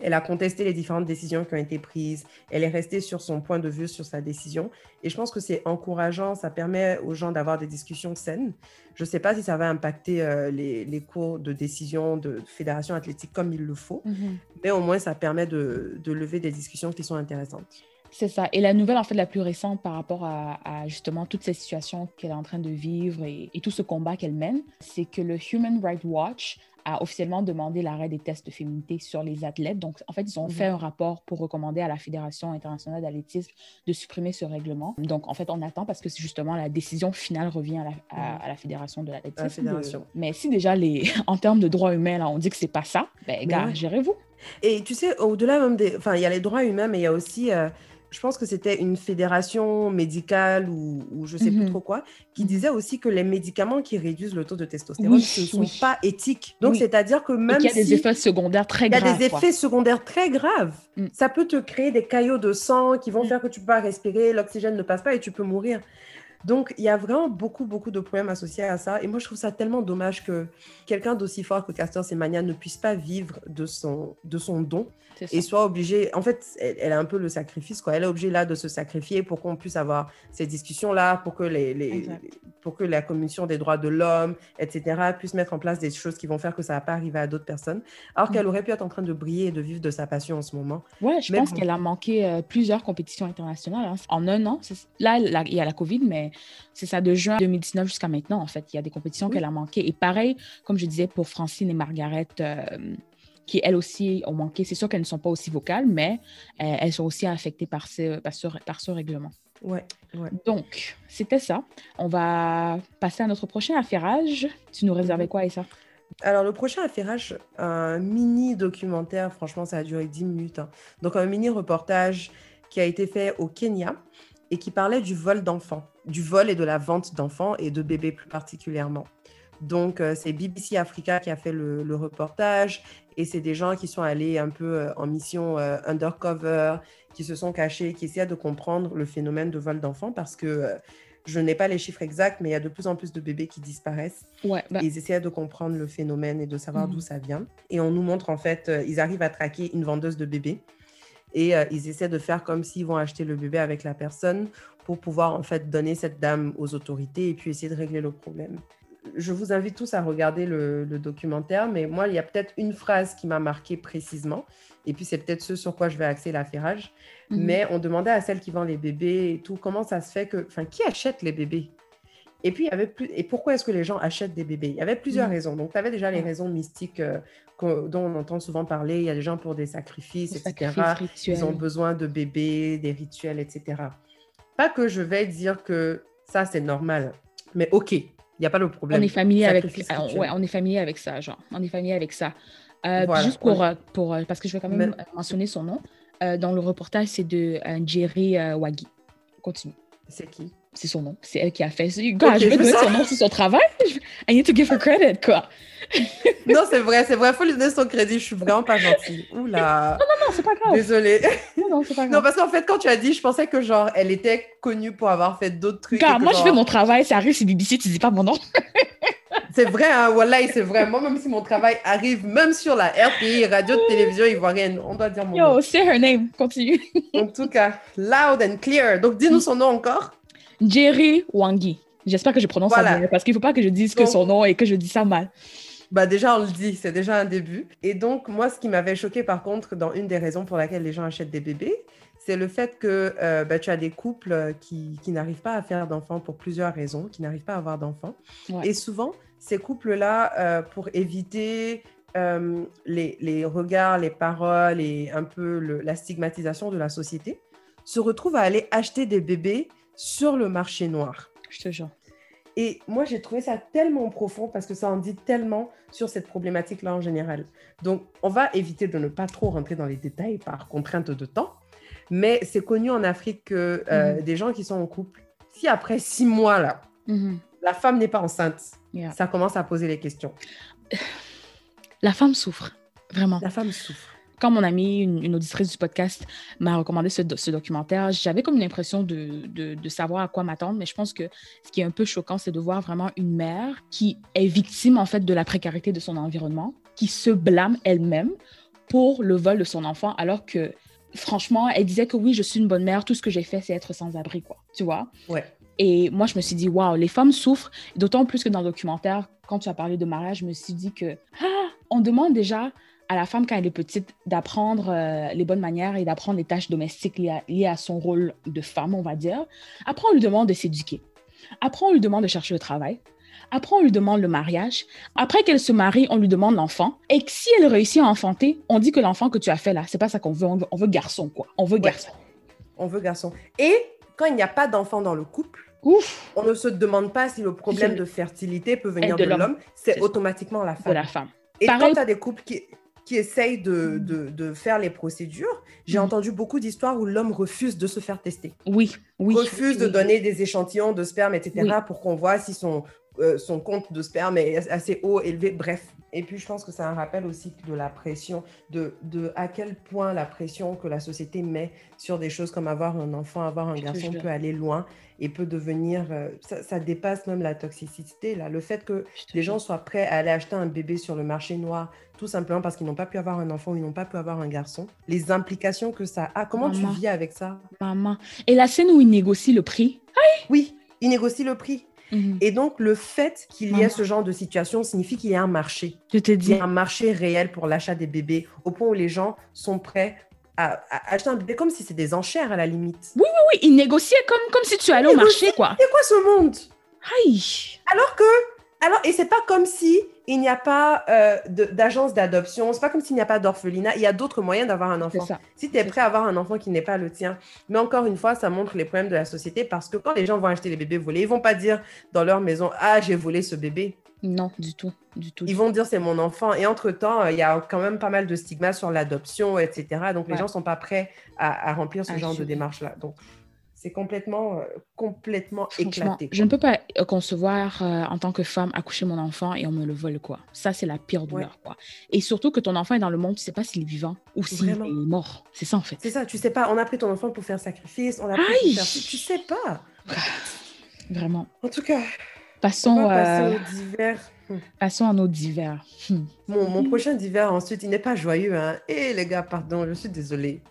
elle a contesté les différentes décisions qui ont été prises. Elle est restée sur son point de vue, sur sa décision. Et je pense que c'est encourageant. Ça permet aux gens d'avoir des discussions saines. Je ne sais pas si ça va impacter euh, les, les cours de décision de fédération athlétique comme il le faut, Mhm. mais au moins, ça permet de, de lever des discussions qui sont intéressantes. C'est ça. Et la nouvelle, en fait, la plus récente par rapport à, à justement toutes ces situations qu'elle est en train de vivre et, et tout ce combat qu'elle mène, c'est que le Human Rights Watch a officiellement demandé l'arrêt des tests de féminité sur les athlètes. Donc, en fait, ils ont Mhm. fait un rapport pour recommander à la Fédération internationale d'athlétisme de supprimer ce règlement. Donc, en fait, on attend parce que justement la décision finale revient à la, à- Mhm. à la Fédération de l'athlétisme. La. Mais si déjà, les, en termes de droits humains, là, on dit que c'est pas ça, ben, gars, ouais. gérez-vous. Et tu sais, au-delà même des... Enfin, il y a les droits humains, mais il y a aussi... euh, je pense que c'était une fédération médicale ou, ou je sais plus Mhm. trop quoi, qui Mhm. disait aussi que les médicaments qui réduisent le taux de testostérone Oui, ne sont oui. pas éthiques. Donc, Oui. c'est-à-dire que même qu'il y a si des effets secondaires très il y a graves. des quoi. effets secondaires très graves, Mm. ça peut te créer des caillots de sang qui vont Mm. faire que tu peux pas respirer, l'oxygène ne passe pas et tu peux mourir. Donc, il y a vraiment beaucoup, beaucoup de problèmes associés à ça. Et moi, je trouve ça tellement dommage que quelqu'un d'aussi fort que Castor Semenya ne puisse pas vivre de son, de son don et soit obligée. En fait, elle, elle a un peu le sacrifice, quoi. Elle est obligée là de se sacrifier pour qu'on puisse avoir ces discussions-là, pour que les, pour que la commission des droits de l'homme, etc., puisse mettre en place des choses qui vont faire que ça va pas arriver à d'autres personnes. Alors Mm. qu'elle aurait pu être en train de briller et de vivre de sa passion en ce moment. Ouais, je Mais pense bon. qu'elle a manqué euh, plusieurs compétitions internationales hein. en un an. Là, il y a la COVID, mais c'est ça de juin 2019 jusqu'à maintenant, en fait. Il y a des compétitions Oui. qu'elle a manquées. Et pareil, comme je disais, pour Francine et Margaret, euh, qui elles aussi ont manqué. C'est sûr qu'elles ne sont pas aussi vocales, mais euh, elles sont aussi affectées par ce, par ce, par ce règlement. Ouais, ouais. Donc, c'était ça. On va passer à notre prochain affairage. Tu nous réservais quoi, Issa? Alors, le prochain affairage, un mini documentaire, franchement, ça a duré 10 minutes. hein. Donc, un mini reportage qui a été fait au Kenya et qui parlait du vol d'enfants, du vol et de la vente d'enfants et de bébés plus particulièrement. Donc, euh, c'est BBC Africa qui a fait le, le reportage et c'est des gens qui sont allés un peu euh, en mission euh, undercover, qui se sont cachés, qui essaient de comprendre le phénomène de vol d'enfants parce que euh, je n'ai pas les chiffres exacts, mais il y a de plus en plus de bébés qui disparaissent. Ouais, bah, Ils essaient de comprendre le phénomène et de savoir Mhm. d'où ça vient. Et on nous montre en fait, euh, ils arrivent à traquer une vendeuse de bébés et euh, ils essaient de faire comme s'ils vont acheter le bébé avec la personne pour pouvoir en fait donner cette dame aux autorités et puis essayer de régler le problème. Je vous invite tous à regarder le, le documentaire, mais moi, il y a peut-être une phrase qui m'a marqué précisément, et puis c'est peut-être ce sur quoi je vais axer l'affairage. mhm. Mais on demandait à celle qui vend les bébés et tout, comment ça se fait que, enfin, qui achète les bébés? Et puis, il y avait plus, et pourquoi est-ce que les gens achètent des bébés? Il y avait plusieurs Mhm. raisons. Donc, tu avais déjà les Ouais. raisons mystiques euh, dont on entend souvent parler. Il y a des gens pour des sacrifices, etc. Ils ont besoin de bébés, des rituels, etc. Pas que je vais dire que ça, c'est normal, mais OK, il n'y a pas de problème. On est familier avec, Sacrifice ouais, on est familier avec ça, genre. On est familier avec ça. Euh, Voilà, juste pour, euh, pour parce que je vais quand même Mais- mentionner son nom. Euh, dans le reportage, c'est de Jerry Wagi. Continue. C'est qui? C'est son nom. C'est elle qui a fait. Gars, Ok, je je donner son nom, c'est son travail. I need to give her credit, quoi. Non, c'est vrai, c'est vrai. Il faut lui donner son crédit. Je suis vraiment pas gentille. Oula. Non, c'est pas grave. Désolée. Non, non, c'est pas Non, grave. parce qu'en fait, quand tu as dit, je pensais que genre, elle était connue pour avoir fait d'autres trucs. Que, moi, je fais mon travail, ça arrive, c'est BBC, tu dis pas mon nom. C'est vrai, hein, Wallahi, c'est vrai. Moi, même si mon travail arrive, même sur la RPI, radio, télévision ivoirienne, on doit dire mon Yo, say her name. Continue. nom. En tout cas, loud and clear. Donc, dis-nous son nom encore. Jerry Wangi. J'espère que je prononce Voilà. ça bien, parce qu'il faut pas que je dise que son nom et que je dis ça mal. Bah déjà, on le dit, c'est déjà un début. Et donc, moi, ce qui m'avait choqué, par contre, dans une des raisons pour laquelle les gens achètent des bébés, c'est le fait que euh, bah, tu as des couples euh, qui, qui n'arrivent pas à faire d'enfants pour plusieurs raisons, qui n'arrivent pas à avoir d'enfants. Ouais. Et souvent, ces couples-là, euh, pour éviter euh, les, les regards, les paroles et un peu le- la stigmatisation de la société, se retrouvent à aller acheter des bébés sur le marché noir. Je te jure. Et moi, j'ai trouvé ça tellement profond parce que ça en dit tellement sur cette problématique-là en général. Donc, on va éviter de ne pas trop rentrer dans les détails par contrainte de temps. Mais c'est connu en Afrique que euh, Mhm. des gens qui sont en couple, si après six mois, là, Mhm. la femme n'est pas enceinte, Yeah. ça commence à poser les questions. La femme souffre, vraiment. La femme souffre. Quand mon amie, une, une auditrice du podcast, m'a recommandé ce, do- ce documentaire, j'avais comme l'impression de, de, de savoir à quoi m'attendre, mais je pense que ce qui est un peu choquant, c'est de voir vraiment une mère qui est victime en fait de la précarité de son environnement, qui se blâme elle-même pour le vol de son enfant, alors que franchement, elle disait que oui, je suis une bonne mère, tout ce que j'ai fait, c'est être sans abri, quoi. Tu vois? Ouais. Et moi, je me suis dit, waouh, les femmes souffrent, d'autant plus que dans le documentaire, quand tu as parlé de mariage, je me suis dit que, ah, on demande déjà à la femme, quand elle est petite, d'apprendre euh, les bonnes manières et d'apprendre les tâches domestiques liées à, liées à son rôle de femme, on va dire. Après, on lui demande de s'éduquer. Après, on lui demande de chercher le travail. Après, on lui demande le mariage. Après qu'elle se marie, on lui demande l'enfant. Et que si elle réussit à enfanter, on dit que l'enfant que tu as fait là, c'est pas ça qu'on veut. On veut, on veut garçon, quoi. On veut Ouais. garçon. On veut garçon. Et quand il n'y a pas d'enfant dans le couple, Ouf, on ne se demande pas si le problème de fertilité peut venir de de l'homme. c'est automatiquement la de femme. la femme. Et Pareil- quand tu as des couples qui, qui essayent de, de- de faire les procédures, j'ai Mhm. entendu beaucoup d'histoires où l'homme refuse de se faire tester. Oui, oui. refuse oui, de donner des échantillons de sperme, etc., Oui. pour qu'on voit si son, euh, son compte de sperme est assez haut, élevé, bref. Et puis, je pense que c'est un rappel aussi de la pression, de, de à quel point la pression que la société met sur des choses comme avoir un enfant, avoir un garçon peut aller loin et peut devenir... euh, ça, ça dépasse même la toxicité, là. Le fait que les gens soient prêts à aller acheter un bébé sur le marché noir, tout simplement parce qu'ils n'ont pas pu avoir un enfant ou ils n'ont pas pu avoir un garçon, les implications que ça a. Comment Maman. tu vis avec ça? Maman. Et la scène où il négocie le prix? Oui, ils négocient le prix. Mhm. Et donc, le fait qu'il y ait ce genre de situation signifie qu'il y a un marché. Je te Il y a un marché réel pour l'achat des bébés, au point où les gens sont prêts à, à acheter un bébé comme si c'était des enchères à la limite. Oui, il négociait comme, comme si tu allais au marché, quoi. C'est quoi ce monde? Aïe. Alors que, alors, et c'est pas comme si il n'y a pas euh, d'agence d'adoption, c'est pas comme s'il n'y a pas d'orphelinat, il y a d'autres moyens d'avoir un enfant. ça. Si tu es prêt à avoir un enfant qui n'est pas le tien. Mais encore une fois, ça montre les problèmes de la société parce que quand les gens vont acheter les bébés volés, ils vont pas dire dans leur maison Ah, j'ai volé ce bébé. Non, du tout. Du tout. Ils vont dire c'est mon enfant. Et entre-temps, il y a quand même pas mal de stigmas sur l'adoption, etc. Donc les Ouais. gens sont pas prêts à, à remplir ce genre de démarche-là. Donc c'est complètement, euh, complètement éclaté. je ne peux pas euh, concevoir euh, en tant que femme accoucher mon enfant et on me le vole, quoi. Ça, c'est la pire douleur, quoi. Et surtout que ton enfant est dans le monde, tu sais pas s'il est vivant ou s'il est mort. C'est ça, en fait. C'est ça, tu sais pas, on a pris ton enfant pour faire sacrifice, on a pris pour faire tu sais pas. Vraiment. En tout cas, passons, on va passer euh, au divers. Passons à nos divers. Hmm. Mon, mon prochain divers, ensuite, il n'est pas joyeux. Hein. Eh les gars, pardon, je suis désolée.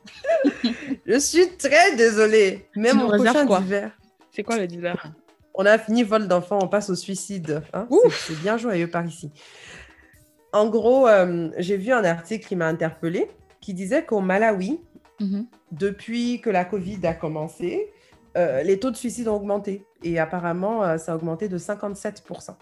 je suis très désolée. Mais Tu mon prochain quoi? divers, C'est quoi le divers? On a fini vol d'enfant, on passe au suicide. hein. C'est bien joyeux par ici. En gros, euh, j'ai vu un article qui m'a interpellée qui disait qu'au Malawi, Mhm. depuis que la Covid a commencé, euh, les taux de suicide ont augmenté. Et apparemment, euh, ça a augmenté de 57%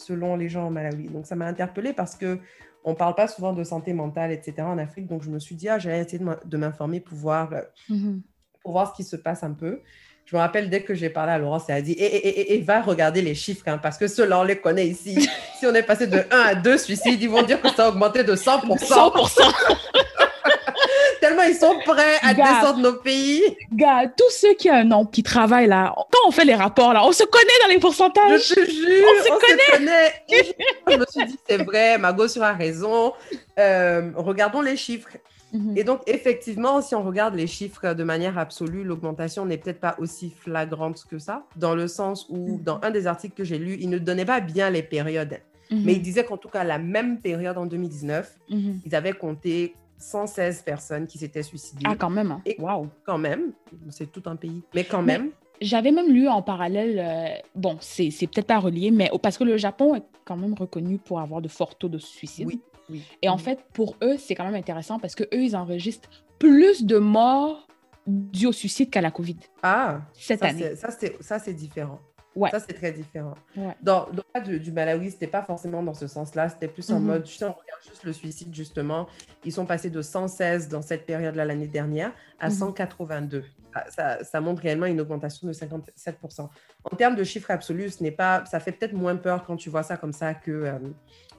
selon les gens au Malawi. Donc, ça m'a interpellée parce que on ne parle pas souvent de santé mentale, etc. en Afrique. Donc, je me suis dit, ah, j'allais essayer de m'in- de m'informer pour voir, euh, Mhm. pour voir ce qui se passe un peu. Je me rappelle, dès que j'ai parlé à Laurence, elle a dit, et, et, et, va regarder les chiffres, hein, parce que ceux-là, on les connaît ici. si on est passé de 1 à 2 suicides, ils vont dire que ça a augmenté de 100%. 100%. Tellement ils sont prêts à Gars. descendre nos pays. Gars, tous ceux qui ont un nom, qui travaillent là, on fait les rapports là, on se connaît dans les pourcentages. Je te jure, On se on connaît. Je, je me suis dit, c'est vrai, Mago sur a raison. Euh, regardons les chiffres. Mhm. Et donc, effectivement, si on regarde les chiffres de manière absolue, l'augmentation n'est peut-être pas aussi flagrante que ça, dans le sens où, Mhm. dans un des articles que j'ai lu, il ne donnait pas bien les périodes. Mhm. Mais il disait qu'en tout cas, la même période en 2019, Mhm. ils avaient compté 116 personnes qui s'étaient suicidées. Ah, quand même. hein. Et- Waouh. Quand même, c'est tout un pays. Mais quand même, J'avais même lu en parallèle, euh, bon, c'est c'est peut-être pas relié, mais parce que le Japon est quand même reconnu pour avoir de forts taux de suicide. oui. oui. Et en Mhm. fait, pour eux, c'est quand même intéressant parce que eux, ils enregistrent plus de morts dus au suicide qu'à la COVID Ah, cette ça, année. c'est- ça, c'est- ça, c'est différent. Ouais. Ça, c'est très différent. Ouais. Dans, dans le cas du, du Malawi, c'était pas forcément dans ce sens-là. C'était plus en Mhm. mode, si on regarde juste le suicide, justement, ils sont passés de 116 dans cette période-là l'année dernière à Mhm. 182. Ça, ça- montre réellement une augmentation de 57%. En termes de chiffres absolus, ce n'est pas, ça fait peut-être moins peur quand tu vois ça comme ça que, euh,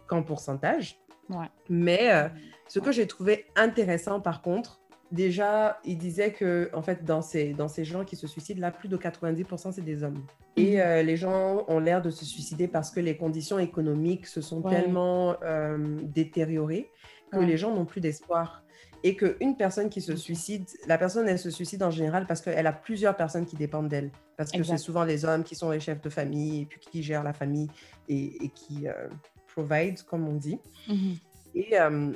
qu'en pourcentage. Ouais. Mais euh, ce que j'ai trouvé intéressant, par contre, déjà, il disait que, en fait, dans ces, dans ces gens qui se suicident, là, plus de 90%, c'est des hommes. Et Mhm. euh, les gens ont l'air de se suicider parce que les conditions économiques se sont Ouais. tellement détériorées que Ouais. les gens n'ont plus d'espoir. Et qu'une personne qui se suicide, la personne, elle se suicide en général parce qu'elle a plusieurs personnes qui dépendent d'elle. Parce que c'est souvent les hommes qui sont les chefs de famille et puis qui gèrent la famille et, et qui euh, provide, comme on dit. Mhm. Et euh,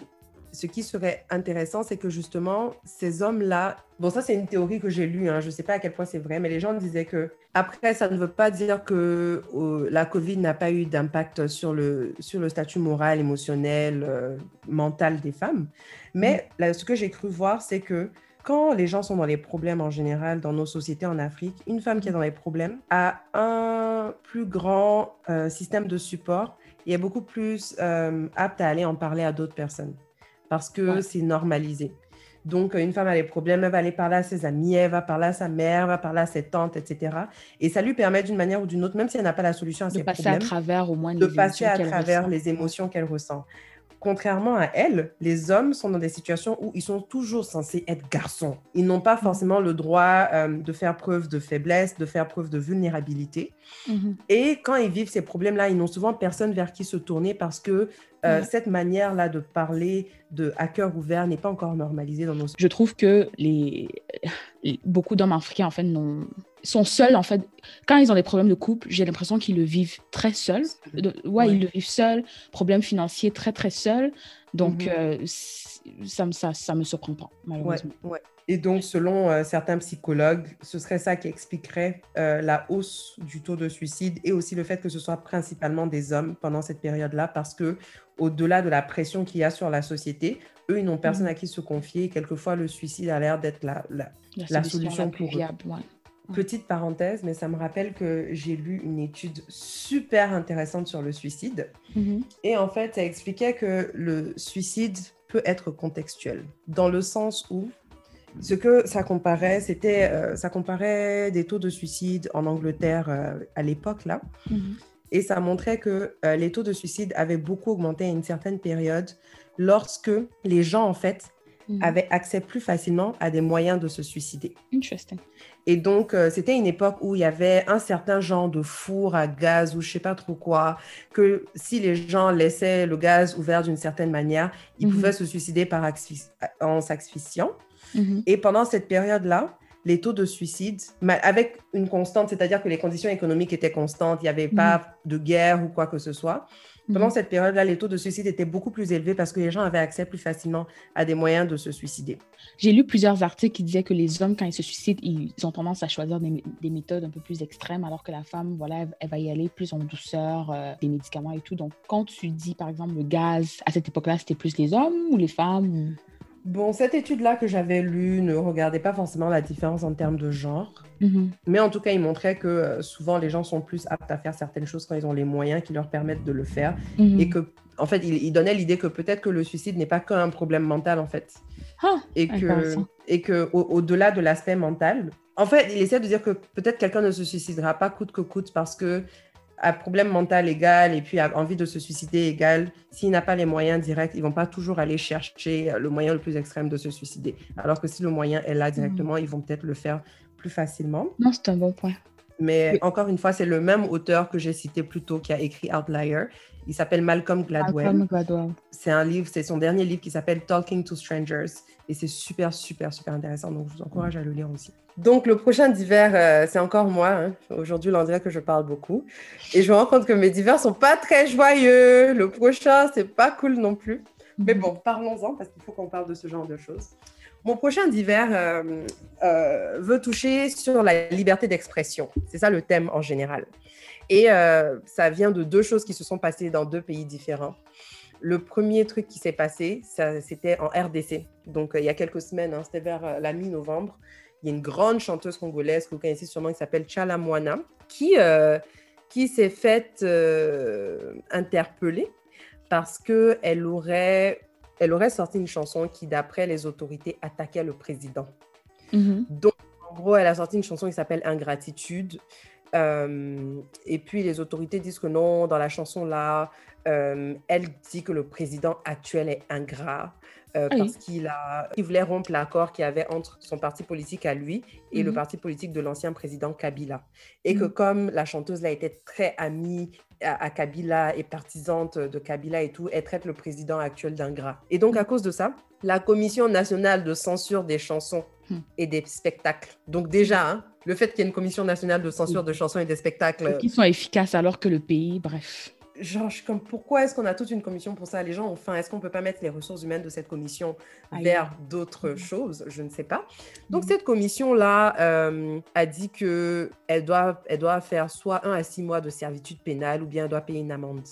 ce qui serait intéressant, c'est que justement, ces hommes-là, bon, ça c'est une théorie que j'ai lue, hein, je ne sais pas à quel point c'est vrai, mais les gens disaient que, après, ça ne veut pas dire que euh, la COVID n'a pas eu d'impact sur le, sur le statut moral, émotionnel, euh, mental des femmes. Mais là, ce que j'ai cru voir, c'est que quand les gens sont dans les problèmes en général dans nos sociétés en Afrique, une femme qui est dans les problèmes a un plus grand euh, système de support et est beaucoup plus apte à aller en parler à d'autres personnes parce que Ouais. c'est normalisé. Donc, une femme a des problèmes, elle va aller parler à ses amis, elle va parler à sa mère, elle va parler à ses tantes, etc. Et ça lui permet d'une manière ou d'une autre, même si elle n'a pas la solution à De ses à problèmes, travers au moins de passer à travers ressent. les émotions qu'elle ressent. Contrairement à elle, les hommes sont dans des situations où ils sont toujours censés être garçons. Ils n'ont pas forcément le droit euh, de faire preuve de faiblesse, de faire preuve de vulnérabilité. Mhm. Et quand ils vivent ces problèmes-là, ils n'ont souvent personne vers qui se tourner parce que euh, cette manière-là de parler de à cœur ouvert n'est pas encore normalisée dans nos Je trouve que les... beaucoup d'hommes africains, en fait, n'ont- sont seuls, en fait. Quand ils ont des problèmes de couple, j'ai l'impression qu'ils le vivent très seuls. Ouais, Ouais. ils le vivent seuls. Problèmes financiers très, très seuls. Donc, Mhm. euh, ça, ça, ça me surprend pas, malheureusement. ouais. Et donc, selon euh, certains psychologues, ce serait ça qui expliquerait euh, la hausse du taux de suicide et aussi le fait que ce soit principalement des hommes pendant cette période-là, parce que au-delà de la pression qu'il y a sur la société, eux, ils n'ont personne Mhm. à qui se confier. Quelquefois, le suicide a l'air d'être la, la- La solution la plus pour eux. viable, ouais. Petite parenthèse, mais ça me rappelle que j'ai lu une étude super intéressante sur le suicide. Mhm. Et en fait, ça expliquait que le suicide peut être contextuel, dans le sens où ce que ça comparait, c'était, euh, ça comparait des taux de suicide en Angleterre euh, à l'époque là, Mhm. et ça montrait que euh, les taux de suicide avaient beaucoup augmenté à une certaine période lorsque les gens en fait Mhm. avaient accès plus facilement à des moyens de se suicider. Interesting. Et donc, euh, c'était une époque où il y avait un certain genre de four à gaz ou je sais pas trop quoi, que si les gens laissaient le gaz ouvert d'une certaine manière, ils Mhm. pouvaient se suicider par en s'asphyxiant. Mhm. Et pendant cette période-là, les taux de suicide, avec une constante, c'est-à-dire que les conditions économiques étaient constantes, il n'y avait pas mhm. de guerre ou quoi que ce soit. Pendant mhm. cette période-là, les taux de suicide étaient beaucoup plus élevés parce que les gens avaient accès plus facilement à des moyens de se suicider. J'ai lu plusieurs articles qui disaient que les hommes, quand ils se suicident, ils ont tendance à choisir des, méthodes un peu plus extrêmes, alors que la femme, voilà, elle, va y aller plus en douceur, euh, des médicaments et tout. Donc, quand tu dis, par exemple, le gaz, à cette époque-là, c'était plus les hommes ou les femmes Bon, cette étude-là que j'avais lue ne regardait pas forcément la différence en termes de genre. Mhm. Mais en tout cas, il montrait que euh, souvent les gens sont plus aptes à faire certaines choses quand ils ont les moyens qui leur permettent de le faire. Mhm. Et que, en fait, il, donnait l'idée que peut-être que le suicide n'est pas qu'un problème mental, en fait. Ah, et que, et que au-delà de l'aspect mental, en fait, il essaie de dire que peut-être quelqu'un ne se suicidera pas coûte que coûte parce que à problème mental égal et puis a envie de se suicider égal, s'il n'a pas les moyens directs, ils vont pas toujours aller chercher le moyen le plus extrême de se suicider. Alors que si le moyen est là directement, ils vont peut-être le faire plus facilement. Non, c'est un bon point. Mais encore une fois, c'est le même auteur que j'ai cité plus tôt qui a écrit Outlier. Il s'appelle Malcolm Gladwell. Malcolm Gladwell. C'est un livre, c'est son dernier livre qui s'appelle Talking to Strangers. Et c'est super, super, super intéressant. Donc, je vous encourage à le lire aussi. Donc, le prochain divers, euh, c'est encore moi. Hein. Aujourd'hui, l'on dirait que je parle beaucoup. Et je me rends compte que mes divers sont pas très joyeux. Le prochain, c'est pas cool non plus. Mais bon, parlons-en parce qu'il faut qu'on parle de ce genre de choses. Mon prochain divers euh, euh, veut toucher sur la liberté d'expression. C'est ça le thème en général. Et ça vient de deux choses qui se sont passées dans deux pays différents. Le premier truc qui s'est passé, c'était en RDC. Donc, il y a quelques semaines, hein, c'était vers la mi-novembre il y a une grande chanteuse congolaise que vous connaissez sûrement qui s'appelle Chalamwana, qui, euh, qui s'est faite euh, interpeller parce qu'elle aurait, elle aurait sorti une chanson qui, d'après les autorités, attaquait le président. Mm-hmm. Donc, en gros, elle a sorti une chanson qui s'appelle Ingratitude. Euh, et puis les autorités disent que non, dans la chanson là, elle dit que le président actuel est ingrat. Euh, ah parce qu'il a, il voulait rompre l'accord qu'il y avait entre son parti politique à lui et le mhm. parti politique de l'ancien président Kabila. Et que mhm. comme la chanteuse là était très amie à, Kabila et partisante de Kabila et tout, elle traite le président actuel d'ingrat. Et donc à mhm. cause de ça, la Commission nationale de censure des chansons et des spectacles. Donc déjà, hein, le fait qu'il y ait une commission nationale de censure de chansons et des spectacles... Qui sont efficaces alors que le pays, bref genre, je suis comme, pourquoi est-ce qu'on a toute une commission pour ça? Les gens, enfin, est-ce qu'on peut pas mettre les ressources humaines de cette commission vers d'autres mhm. choses? Je ne sais pas. Donc, mhm. cette commission-là euh, a dit que elle doit, elle doit faire soit un à six mois de servitude pénale ou bien elle doit payer une amende.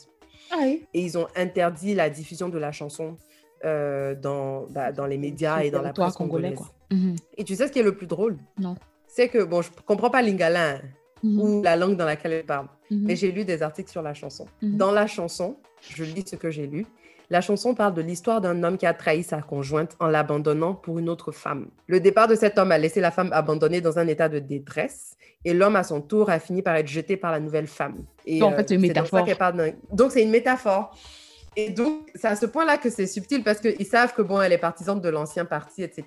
Ah et ils ont interdit la diffusion de la chanson euh, dans, bah, dans les médias et dans la presse congolaise. Quoi. Mhm. Et tu sais ce qui est le plus drôle? Non. C'est que, bon, je comprends pas lingala, ou la langue dans laquelle elle parle. Mhm. Mais j'ai lu des articles sur la chanson. Mhm. Dans la chanson, je lis ce que j'ai lu. La chanson parle de l'histoire d'un homme qui a trahi sa conjointe en l'abandonnant pour une autre femme. Le départ de cet homme a laissé la femme abandonnée dans un état de détresse et l'homme, à son tour, a fini par être jeté par la nouvelle femme. Et, en fait, c'est une euh, métaphore. Donc, c'est une métaphore. Et donc, c'est à ce point-là que c'est subtil parce qu'ils savent que, bon, elle est partisane de l'ancien parti, etc.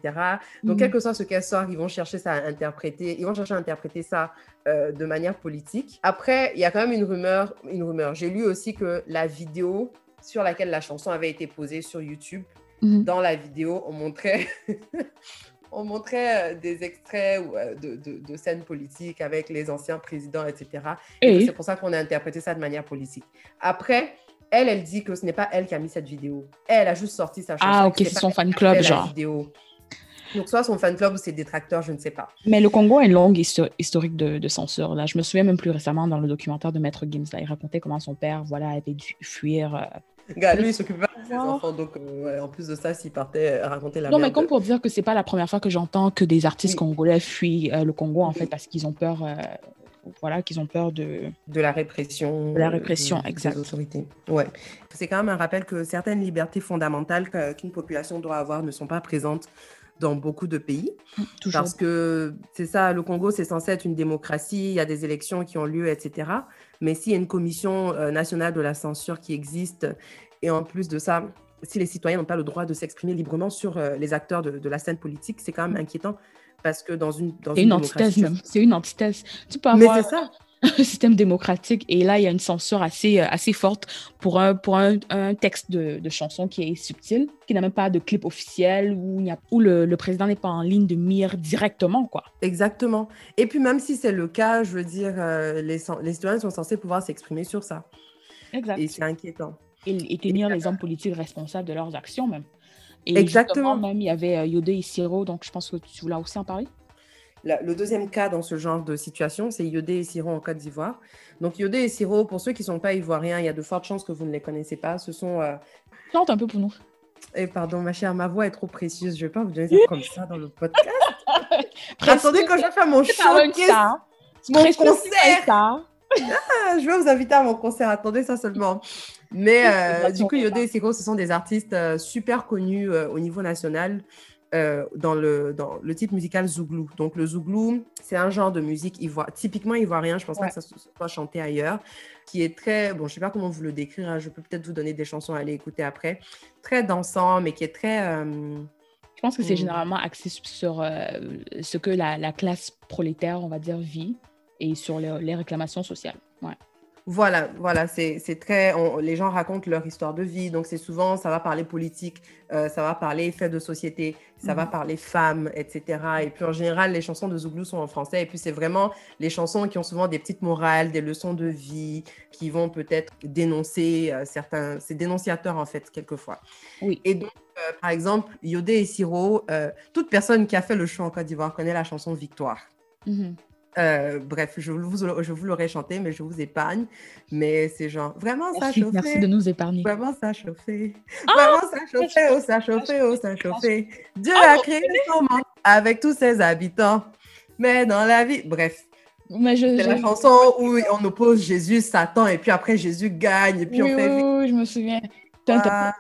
Donc, mhm. quel que soit ce qu'elle sort, ils vont chercher ça à interpréter, ils vont chercher à interpréter ça euh, de manière politique. Après, il y a quand même une rumeur, une rumeur. J'ai lu aussi que la vidéo sur laquelle la chanson avait été posée sur YouTube, mhm. dans la vidéo, on montrait... on montrait euh, des extraits euh, de, de, de, scènes politiques avec les anciens présidents, etc. Et, c'est pour ça qu'on a interprété ça de manière politique. Après, elle, elle dit que ce n'est pas elle qui a mis cette vidéo. Elle a juste sorti sa chanson. Ah, ok, c'est son fan club, genre. Vidéo. Donc, soit son fan club ou ses détracteurs, je ne sais pas. Mais le Congo a une longue historique de, censure. Là. Je me souviens même plus récemment dans le documentaire de Maître Gims. Là, il racontait comment son père voilà, avait dû fuir. Euh, lui, il s'occupait pas de ses enfants. Donc, euh, en plus de ça, s'il partait raconter la Non, mais comme pour dire que c'est pas la première fois que j'entends que des artistes congolais fuient euh, le Congo, en fait, parce qu'ils ont peur voilà, qu'ils ont peur de... De la répression. De la répression, exact. Des autorités. Ouais. C'est quand même un rappel que certaines libertés fondamentales qu'une population doit avoir ne sont pas présentes dans beaucoup de pays. Mmh, toujours. Parce que c'est ça, le Congo, c'est censé être une démocratie, il y a des élections qui ont lieu, etc. Mais s'il y a une commission euh, nationale de la censure qui existe, et en plus de ça, si les citoyens n'ont pas le droit de s'exprimer librement sur euh, les acteurs de, de, la scène politique, c'est quand même inquiétant parce que dans une dans une, antithèse même. C'est une antithèse. Tu peux avoir, Mais ça. système démocratique. Et là, il y a une censure assez, euh, assez forte pour un, pour un, un texte de, de, chanson qui est subtil, qui n'a même pas de clip officiel, où, il y a, où le, le président n'est pas en ligne de mire directement. quoi. Exactement. Et puis même si c'est le cas, je veux dire, euh, les, les citoyens sont censés pouvoir s'exprimer sur ça. Exact. Et c'est inquiétant. Et, et tenir les hommes politiques responsables de leurs actions même. Et Exactement. même, il y avait euh, Yodé et Siro, donc je pense que tu voulais aussi en parler le deuxième cas dans ce genre de situation, c'est Yodé et Siro en Côte d'Ivoire. Donc Yodé et Siro, pour ceux qui ne sont pas ivoiriens, il y a de fortes chances que vous ne les connaissez pas. Ce sont... Euh... Chante un peu pour nous. Et pardon, ma chère, ma voix est trop précieuse. Je ne vais pas vous donner ça comme ça dans le podcast. Attendez, quand je vais faire mon showcase, mon concert, ah, je vais vous inviter à mon concert. Attendez ça seulement. Mais euh, du coup, Yodé et Siro, ce sont des artistes euh, super connus euh, au niveau national. Euh, dans, le, dans le type musical zouglou. Donc, le zouglou, c'est un genre de musique ivoire, typiquement ivoirien, je pense ouais. pas que ça soit chanté ailleurs, qui est très, bon, je sais pas comment vous le décrire, hein, je peux peut-être vous donner des chansons à aller écouter après, très dansant, mais qui est très... Euh, je pense que c'est généralement axé sur euh, ce que la, la, classe prolétaire, on va dire, vit et sur les, les réclamations sociales. Ouais. Voilà, voilà, c'est très. On, les gens racontent leur histoire de vie, donc c'est souvent, ça va parler politique, euh, ça va parler faits de société, ça mmh. va parler femmes, etc. Et puis en général, les chansons de Zouglou sont en français, et puis c'est vraiment les chansons qui ont souvent des petites morales, des leçons de vie, qui vont peut-être dénoncer euh, certains. C'est dénonciateur en fait, quelquefois. Oui. Et donc, euh, par exemple, Yodé et Siro, toute personne qui a fait le show en Côte d'Ivoire connaît la chanson Victoire. Mmh. Euh, bref, je vous, je vous l'aurais chanté, mais je vous épargne. Mais c'est genre, vraiment, ça merci, chauffait. Merci de nous épargner. Vraiment, ça chauffait. Oh, vraiment, ça chauffait, oh, ça chauffait, oh, ça chauffait. Dieu oh, a créé son monde avec tous ses habitants. Mais dans la vie, bref. C'est je... la chanson où on oppose Jésus, Satan, et puis après Jésus gagne, et puis oui, on fait. Oui, je me souviens. Ah.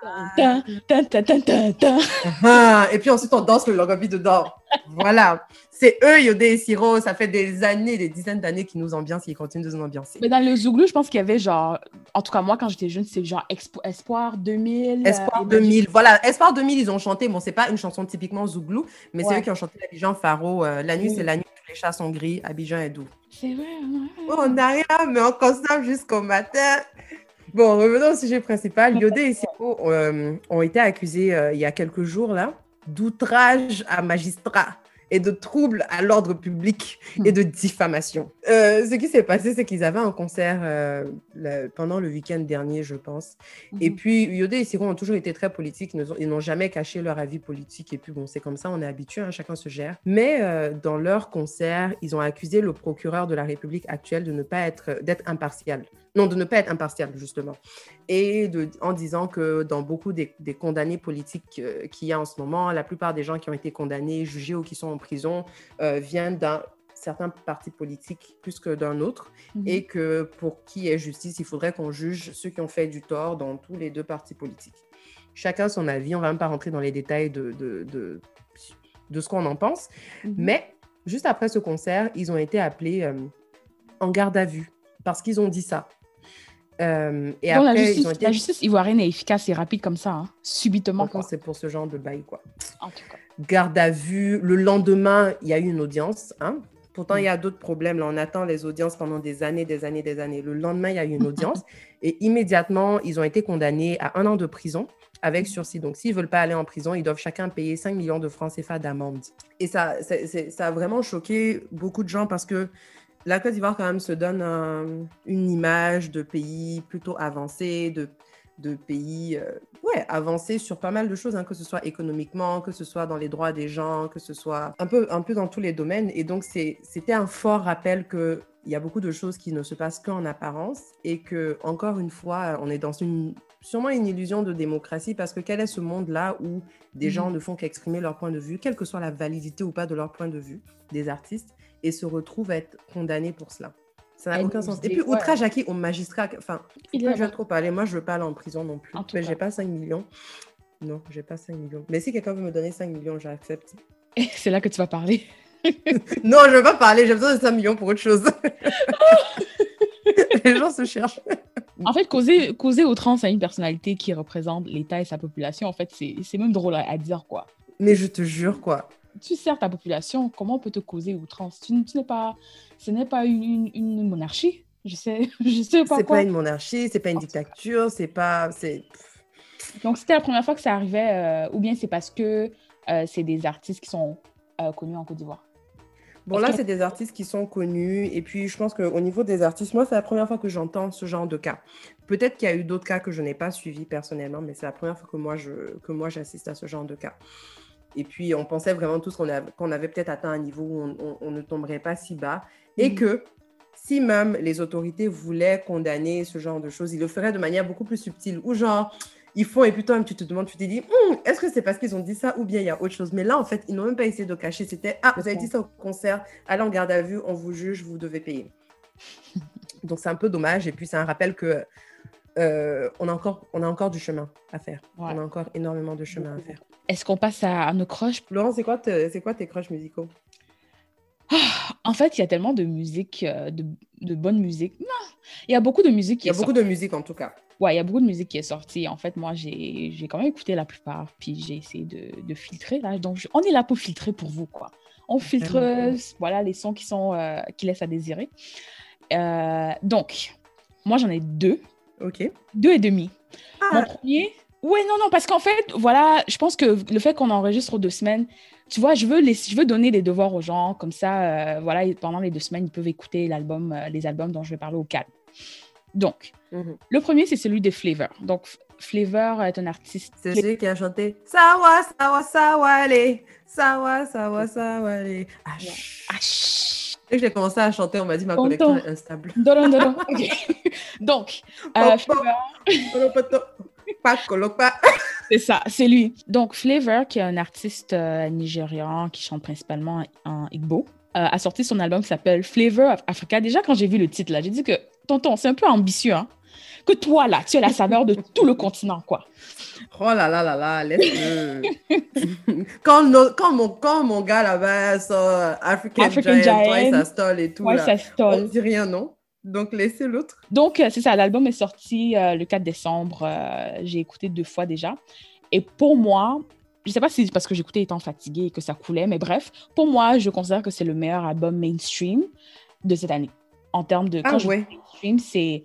Ah, et puis ensuite, on danse le logobi dedans. Voilà. C'est eux, Yodé et Siro. Ça fait des années, des dizaines d'années qu'ils nous ambiancent et ils continuent de nous ambiancer. Mais dans le Zouglou, je pense qu'il y avait genre, en tout cas, moi, quand j'étais jeune, c'était genre Expo Espoir 2000. Espoir euh, 2000. Voilà. Espoir 2000, ils ont chanté. Bon, c'est pas une chanson typiquement Zouglou, mais ouais. c'est eux qui ont chanté Abidjan Faro. Euh, la nuit, oui. c'est la nuit, tous les chats sont gris. Abidjan est doux. C'est vrai. Ouais. Oh, on n'a rien, mais on consomme jusqu'au matin. Bon, revenons au sujet principal. Yodé et Siro euh, ont été accusés euh, il y a quelques jours là d'outrage à magistrat et de troubles à l'ordre public et de diffamation. Euh, ce qui s'est passé, c'est qu'ils avaient un concert euh, le, pendant le week-end dernier, je pense. Mm -hmm. Et puis, Yodé et Siro ont toujours été très politiques. Ils n'ont jamais caché leur avis politique. Et puis, bon, c'est comme ça, on est habitué, hein, chacun se gère. Mais euh, dans leur concert, ils ont accusé le procureur de la République actuelle de ne pas être, d'être impartial. Non, de ne pas être impartial, justement. Et de, en disant que dans beaucoup des, des condamnés politiques euh, qu'il y a en ce moment, la plupart des gens qui ont été condamnés, jugés ou qui sont en prison euh, viennent d'un certain parti politique plus que d'un autre -hmm. et que pour qui est justice, il faudrait qu'on juge ceux qui ont fait du tort dans tous les deux partis politiques. Chacun son avis, on va même pas rentrer dans les détails de, de, de, de ce qu'on en pense, -hmm. mais juste après ce concert, ils ont été appelés euh, en garde à vue parce qu'ils ont dit ça. Euh, et après, la, justice, été... la, justice, ivoirienne est efficace et rapide comme ça, hein, subitement. C'est pour ce genre de bail, quoi. En tout cas. Garde à vue. Le lendemain, il y a eu une audience. Hein. Pourtant, il mm. y a d'autres problèmes. Là, on attend les audiences pendant des années, des années, des années. Le lendemain, il y a eu une audience. et immédiatement, ils ont été condamnés à un an de prison avec sursis. Donc, s'ils ne veulent pas aller en prison, ils doivent chacun payer 5 millions de francs CFA d'amende. Et ça, est, ça a vraiment choqué beaucoup de gens parce que la Côte d'Ivoire, quand même, se donne un, une image de pays plutôt avancé, de, de pays euh, ouais, avancé sur pas mal de choses, hein, que ce soit économiquement, que ce soit dans les droits des gens, que ce soit un peu, un peu dans tous les domaines. Et donc, c'était un fort rappel qu'il y a beaucoup de choses qui ne se passent qu'en apparence et que, encore une fois, on est dans une sûrement une illusion de démocratie parce que quel est ce monde-là où des mmh. gens ne font qu'exprimer leur point de vue, quelle que soit la validité ou pas de leur point de vue, des artistes? Et se retrouvent à être condamnés pour cela. Ça n'a aucun sens. Et puis, outrage à qui Au magistrat. Enfin, je ne vais trop parler. Moi, je ne veux pas aller en prison non plus. Mais je n'ai pas 5 millions. Non, je n'ai pas 5 millions. Mais si quelqu'un veut me donner 5 millions, j'accepte. C'est là que tu vas parler. non, je ne veux pas parler. J'ai besoin de 5 millions pour autre chose. Les gens se cherchent. En fait, causer, causer outrance à une personnalité qui représente l'État et sa population, en fait, c'est même drôle à, à dire, quoi. Mais je te jure, quoi tu sers ta population, comment on peut te causer outrance? Tu, tu n'es pas, Ce n'est pas une, une, monarchie. Je sais, je sais pas C'est pas une monarchie, c'est pas une dictature, c'est pas... Donc, c'était la première fois que ça arrivait, euh, ou bien c'est parce que euh, c'est des artistes qui sont euh, connus en Côte d'Ivoire? Bon, là, c'est des artistes qui sont connus. Et puis, je pense qu'au niveau des artistes, moi, c'est la première fois que j'entends ce genre de cas. Peut-être qu'il y a eu d'autres cas que je n'ai pas suivis personnellement, mais c'est la première fois que moi, je, que moi, j'assiste à ce genre de cas. Et puis, on pensait vraiment tous qu'on avait, qu'on avait peut-être atteint un niveau où on, ne tomberait pas si bas. Et mhm. que si même les autorités voulaient condamner ce genre de choses, ils le feraient de manière beaucoup plus subtile. Ou genre, ils font et puis toi tu te demandes, tu te dis, hum, est-ce que c'est parce qu'ils ont dit ça ou bien il y a autre chose? Mais là, en fait, ils n'ont même pas essayé de cacher. C'était, ah, vous avez dit ça au concert, allez en garde à vue, on vous juge, vous devez payer. Donc c'est un peu dommage et puis c'est un rappel que euh, on, a encore, on a encore du chemin à faire. On a encore énormément de chemin à faire. Est-ce qu'on passe à, nos crushs Laurent, c'est quoi, c'est quoi tes crushs musicaux? En fait, il y a tellement de musique, euh, de, de bonne musique. Non, il y a beaucoup de musique qui Il y a beaucoup de musique en tout cas. Ouais, il y a beaucoup de musique qui est sortie. En fait, moi, j'ai quand même écouté la plupart, puis j'ai essayé de, de, filtrer. Là. Donc, on est là pour filtrer pour vous, quoi. On filtre voilà, les sons qui, sont, euh, qui laissent à désirer. Euh, donc, moi, j'en ai deux. OK. Deux et demi. Ah. Mon premier... Oui, non, non, parce qu'en fait, voilà, je pense que le fait qu'on enregistre deux semaines, tu vois, je veux, les, je veux donner des devoirs aux gens, comme ça, euh, voilà, pendant les deux semaines, ils peuvent écouter l'album, les albums dont je vais parler au calme. Donc, mhm. le premier, c'est celui de Flavor. Donc, Flavor est un artiste. C'est celui qui a chanté Sawa, Sawa, Sawale, Sawa, Sawa, Sawale. Ash. Dès que j'ai commencé à chanter, on m'a dit ma connexion est instable. Donc, euh, Flavor. c'est ça, c'est lui. Donc, Flavor, qui est un artiste euh, nigérian qui chante principalement en Igbo, euh, a sorti son album qui s'appelle Flavor of Africa. Déjà, quand j'ai vu le titre, là, j'ai dit que tonton, c'est un peu ambitieux, hein? Que toi, là, tu as la saveur de tout le continent, quoi. Oh là là là là, laisse-le. quand, quand, mon, quand mon gars là-bas sort African, African Giant, Giant. ça stole et tout, ouais, là, on dit rien, non? Donc, laissez l'autre. Donc, euh, c'est ça, l'album est sorti euh, le 4 décembre. Euh, j'ai écouté deux fois déjà. Et pour moi, je sais pas si c'est parce que j'écoutais étant fatiguée et que ça coulait, mais bref, pour moi, je considère que c'est le meilleur album mainstream de cette année en termes de. Ah, ouais. mainstream, c'est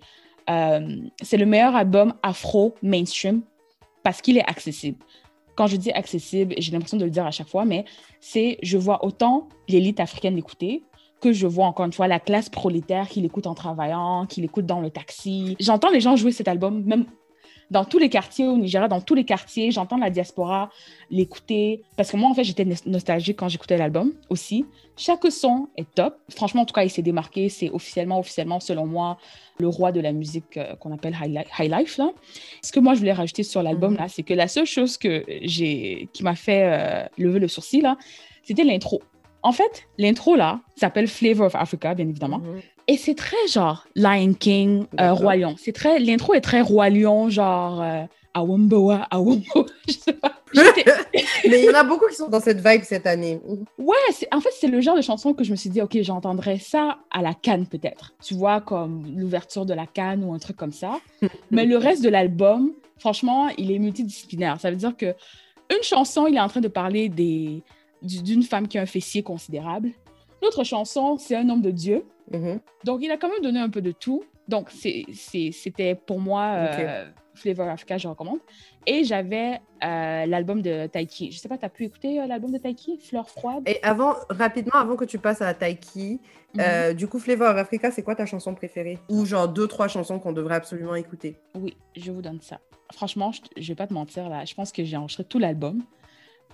euh, c'est le meilleur album afro mainstream parce qu'il est accessible. Quand je dis accessible, j'ai l'impression de le dire à chaque fois, mais c'est je vois autant l'élite africaine l'écouter que je vois encore une fois la classe prolétaire qui l'écoute en travaillant, qui l'écoute dans le taxi. J'entends les gens jouer cet album, même dans tous les quartiers au Nigeria, dans tous les quartiers, j'entends la diaspora l'écouter. Parce que moi, en fait, j'étais nostalgique quand j'écoutais l'album aussi. Chaque son est top. Franchement, en tout cas, il s'est démarqué. C'est officiellement, officiellement, selon moi, le roi de la musique euh, qu'on appelle high, life. Là. Ce que moi, je voulais rajouter sur l'album, mhm. là, c'est que la seule chose que j'ai, qui m'a fait euh, lever le sourcil, là, c'était l'intro. En fait, l'intro, là, s'appelle Flavor of Africa, bien évidemment. Mhm. Et c'est très genre Lion King, euh, Roi Lion. C'est très, l'intro est très Roi Lion, genre euh, Awumboa, Awumbo, je sais pas. Mais il y en a beaucoup qui sont dans cette vibe cette année. Ouais, en fait, c'est le genre de chanson que je me suis dit, ok, j'entendrai ça à la canne peut-être. Tu vois, comme l'ouverture de la canne ou un truc comme ça. Mais le reste de l'album, franchement, il est multidisciplinaire. Ça veut dire que une chanson, il est en train de parler des, d'une femme qui a un fessier considérable. L'autre chanson, c'est un homme de Dieu. Mm-hmm. Donc, il a quand même donné un peu de tout. Donc, c'était pour moi euh, Flavor Africa, je recommande. Et j'avais euh, l'album de Taiki. Je sais pas, tu as pu écouter euh, l'album de Taiki, Fleur froide Et avant, rapidement, avant que tu passes à Taiki, mm-hmm. du coup, Flavor Africa, c'est quoi ta chanson préférée? Ou genre deux, trois chansons qu'on devrait absolument écouter Oui, je vous donne ça. Franchement, je, je vais pas te mentir, là, je pense que j'ai enregistré tout l'album,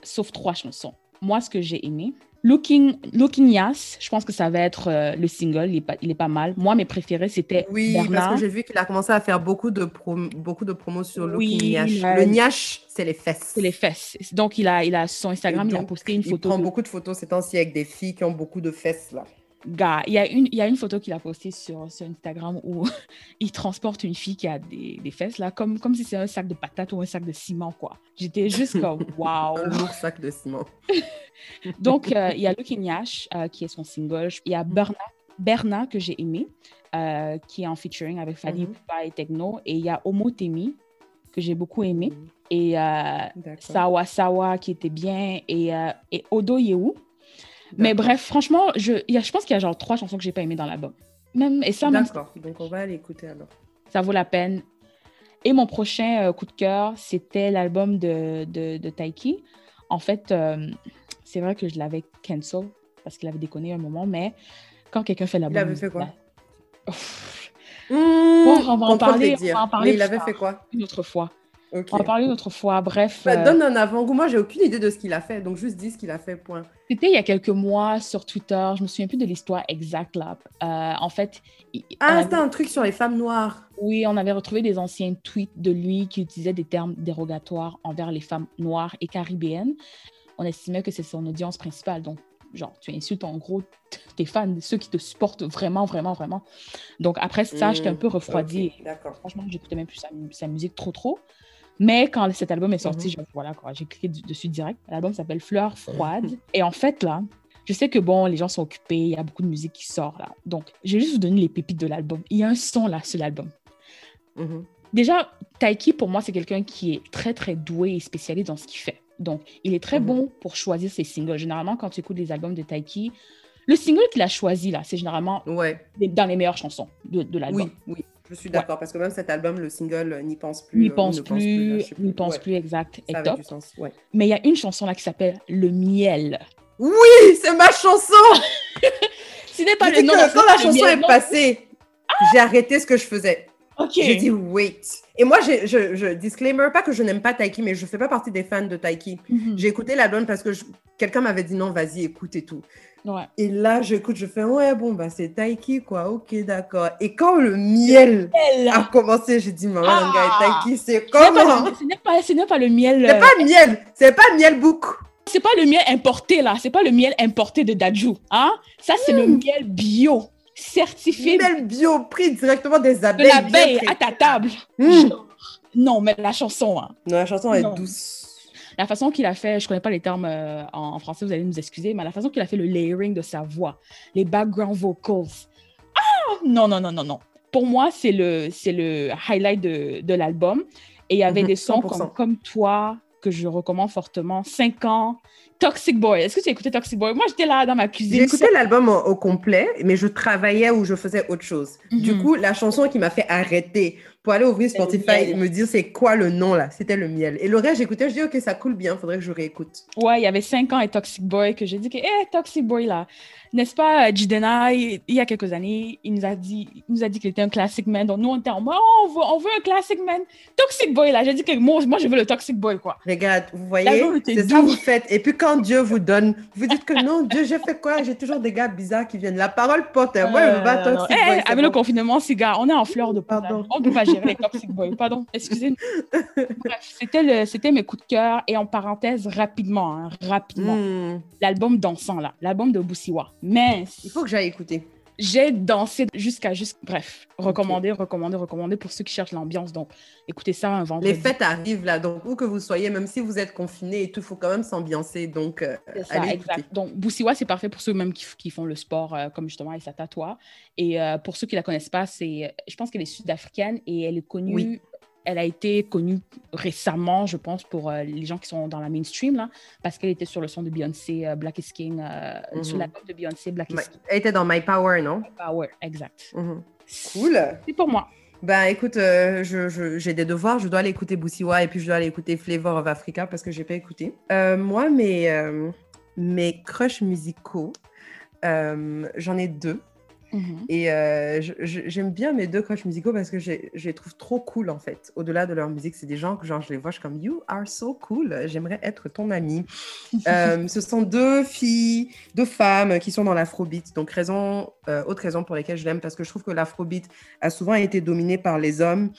sauf trois chansons moi, ce que j'ai aimé, Looking, Looking Yas, je pense que ça va être euh, le single, il est, pas, il est pas mal. Moi, mes préférés, c'était Oui, parce que j'ai vu qu'il a commencé à faire beaucoup de, beaucoup de promos sur Looking Yash. Le Nyash, c'est les fesses. C'est les fesses. Donc, il a, il a son Instagram, il a posté une photo. Il prend beaucoup de photos ces temps-ci avec des filles qui ont beaucoup de fesses, là gars, il y, a une, il y a une photo qu'il a postée sur, sur Instagram où il transporte une fille qui a des, des fesses, là, comme, comme si c'était un sac de patates ou un sac de ciment, quoi. J'étais juste comme, waouh! un lourd sac de ciment. Donc, euh, il y a Looking Yash, euh, qui est son single. Il y a Berna, Berna que j'ai aimé, euh, qui est en featuring avec Fanny mm et Techno. Et il y a Omotemi, que j'ai beaucoup aimé. Et euh, Sawa Sawa qui était bien. Et, et Odo Yehu. Mais bref, franchement, je, y a, je pense qu'il y a genre trois chansons que j'ai pas aimées dans l'album. Même, et ça, D'accord, donc on va aller écouter alors. Ça vaut la peine. Et mon prochain euh, coup de cœur, c'était l'album de, de, de, Taiki. En fait, euh, c'est vrai que je l'avais cancel parce qu'il avait déconné un moment, mais quand quelqu'un fait l'album. Il avait fait quoi? bah, on va en parler. On va en parler il avait fait quoi? Une autre fois. On va parler une autre fois. Bref. Bah, euh, donne un avant-goût. Moi, j'ai aucune idée de ce qu'il a fait. Donc, juste dis ce qu'il a fait, point. C'était il y a quelques mois sur Twitter. Je me souviens plus de l'histoire exacte là. Euh, en fait. Ah, c'était un truc sur les femmes noires. Oui, on avait retrouvé des anciens tweets de lui qui utilisaient des termes dérogatoires envers les femmes noires et caribéennes. On estimait que c'est son audience principale. Donc, genre, tu insultes en gros tes fans, ceux qui te supportent vraiment, vraiment, vraiment. Donc, après ça, j'étais un peu refroidi. D'accord. Franchement, j'écoutais même plus sa, musique trop, trop. Mais quand cet album est sorti, mhm. voilà, j'ai cliqué dessus direct. L'album s'appelle Fleurs froides. Mhm. Et en fait, là, je sais que bon, les gens sont occupés, il y a beaucoup de musique qui sort là. Donc, je vais juste vous donner les pépites de l'album. Il y a un son là sur l'album. Mhm. Déjà, Taiki, pour moi, c'est quelqu'un qui est très, très doué et spécialisé dans ce qu'il fait. Donc, il est très bon pour choisir ses singles. Généralement, quand tu écoutes les albums de Taiki, le single qu'il a choisi là, c'est généralement ouais. dans les meilleures chansons de, de l'album. Oui, oui. Je suis d'accord parce que même cet album, le single, euh, n'y pense plus. N'y pense, plus, n'y pense plus, exact. Ça top. Du sens. Mais il y a une chanson là qui s'appelle Le miel. Oui, c'est ma chanson. Ce n'est pas le nom. Quand la chanson est passée, j'ai arrêté ce que je faisais. J'ai dit wait. Et moi, je, je, disclaimer, pas que je n'aime pas Taiki, mais je fais pas partie des fans de Taiki. Mhm. J'ai écouté l'album parce que quelqu'un m'avait dit non, vas-y, écoute et tout. Et là, j'écoute, je fais ouais, bon, bah c'est Taiki, quoi. Ok, d'accord. Et quand le miel a commencé, j'ai dit, maman, ah. Taiki, c'est comment? Ce n'est pas, pas, pas, le miel. C'est pas miel, c'est pas miel book. C'est pas le miel importé, là. C'est pas le miel importé de Dajou. Hein? Ça, c'est le hmm. miel bio certifié. Miel bio, pris directement des abeilles. De l'abeille à ta table. Hmm. Non, mais la chanson. Hein. Non, la chanson est douce. La façon qu'il a fait, je connais pas les termes euh, en, français, vous allez nous excuser, mais la façon qu'il a fait le layering de sa voix, les background vocals. Ah non, non, non, non, non. Pour moi, c'est le, c'est le highlight de, de l'album. Et il y avait mhm, des sons comme, comme toi, que je recommande fortement. 5 ans, Toxic Boy. Est-ce que tu as écouté Toxic Boy? Moi, j'étais là dans ma cuisine. J'ai écouté l'album au, complet, mais je travaillais ou je faisais autre chose. Du mhm. coup, la chanson qui m'a fait arrêter pour aller ouvrir Spotify et me dire c'est quoi le nom là, c'était le miel. Et le reste, j'écoutais, je dis ok, ça coule bien, faudrait que je réécoute. Ouais, il y avait 5 ans et Toxic Boy que j'ai dit que, hé, Toxic Boy là, n'est-ce pas, Jidena, il y a quelques années, il nous a dit, il nous a dit qu'il était un classic man. Donc nous, on était en mode, oh, on, veut, on veut un classic man. Toxic Boy là, j'ai dit que moi, moi, je veux le Toxic Boy quoi. Regarde, vous voyez, c'est ça vous faites. Et puis quand Dieu vous donne, vous dites que non, Dieu, j'ai fait quoi? J'ai toujours des gars bizarres qui viennent. La parole porte. moi, je veux pas euh, Toxic Boy. Avec le confinement, ces gars, on est en fleur de pardon. On peut pas gérer les Toxic Boys pardon, excusez-moi. c'était, c'était mes coups de cœur. Et en parenthèse, rapidement, hein, rapidement, hmm. l'album dansant, là, l'album de Boussiwa. Mais. Il faut que j'aille écouter. J'ai dansé jusqu'à juste. Bref, recommander, recommander, recommander pour ceux qui cherchent l'ambiance. Donc, écoutez ça un vendredi. Les fêtes arrivent là, donc où que vous soyez, même si vous êtes confiné et tout, il faut quand même s'ambiancer. Donc, euh, allez exact. Donc, Boussiwa, c'est parfait pour ceux même qui, qui font le sport, euh, comme justement et Tatoua. Et euh, pour ceux qui la connaissent pas, c'est, je pense qu'elle est sud-africaine et elle est connue oui elle a été connue récemment, je pense, pour euh, les gens qui sont dans la mainstream, là, parce qu'elle était sur le son de Beyoncé, euh, Black is King, euh, sur mhm. l'album de Beyoncé, Black is King. Elle était dans My Power, non? My Power, exact. Mhm. Cool. C'est pour moi. Ben écoute, j'ai des devoirs, je dois aller écouter Boussiwa et puis je dois aller écouter Flavor of Africa parce que j'ai pas écouté. moi, mes, mes crushs musicaux, j'en ai deux. Mhm. Et euh, j'aime bien mes deux coachs musicaux parce que je les trouve trop cool en fait. Au-delà de leur musique, c'est des gens que genre, je les vois, je suis comme You are so cool, j'aimerais être ton ami. Euh, ce sont deux filles, deux femmes qui sont dans l'afrobeat. Donc, raison, euh, autre raison pour laquelle je l'aime parce que je trouve que l'afrobeat a souvent été dominé par les hommes.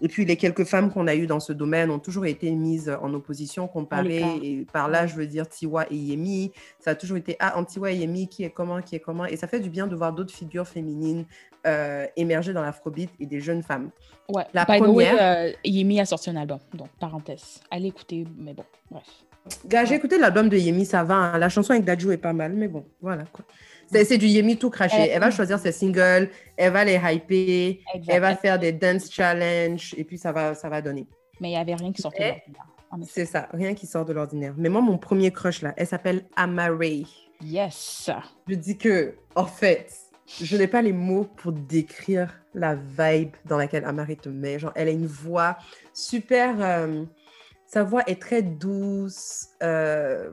Et puis, les quelques femmes qu'on a eues dans ce domaine ont toujours été mises en opposition, comparées. Et par là, je veux dire Tiwa et Yemi. Ça a toujours été, ah, Tiwa et Yemi, qui est comment, qui est comment. Et ça fait du bien de voir d'autres figures féminines euh, émerger dans l'afrobeat et des jeunes femmes. Ouais, la By première... Euh, Yemi a sorti un album, donc parenthèse. Allez écouter, mais bon, bref. J'ai écouté l'album de Yemi, ça va. Hein. La chanson avec Dadju est pas mal, mais bon, voilà quoi. C'est du Yemi tout craché. Elle va choisir ses singles, elle va les hyper, elle va faire des dance challenge et puis ça va, ça va donner. Mais il n'y avait rien qui sortait de l'ordinaire. C'est ça, rien qui sort de l'ordinaire. Mais moi, mon premier crush, là, elle s'appelle Amaray. Yes. Je dis que, en fait, je n'ai pas les mots pour décrire la vibe dans laquelle Amaray te met. Elle a une voix super... Euh, sa voix est très douce. Euh,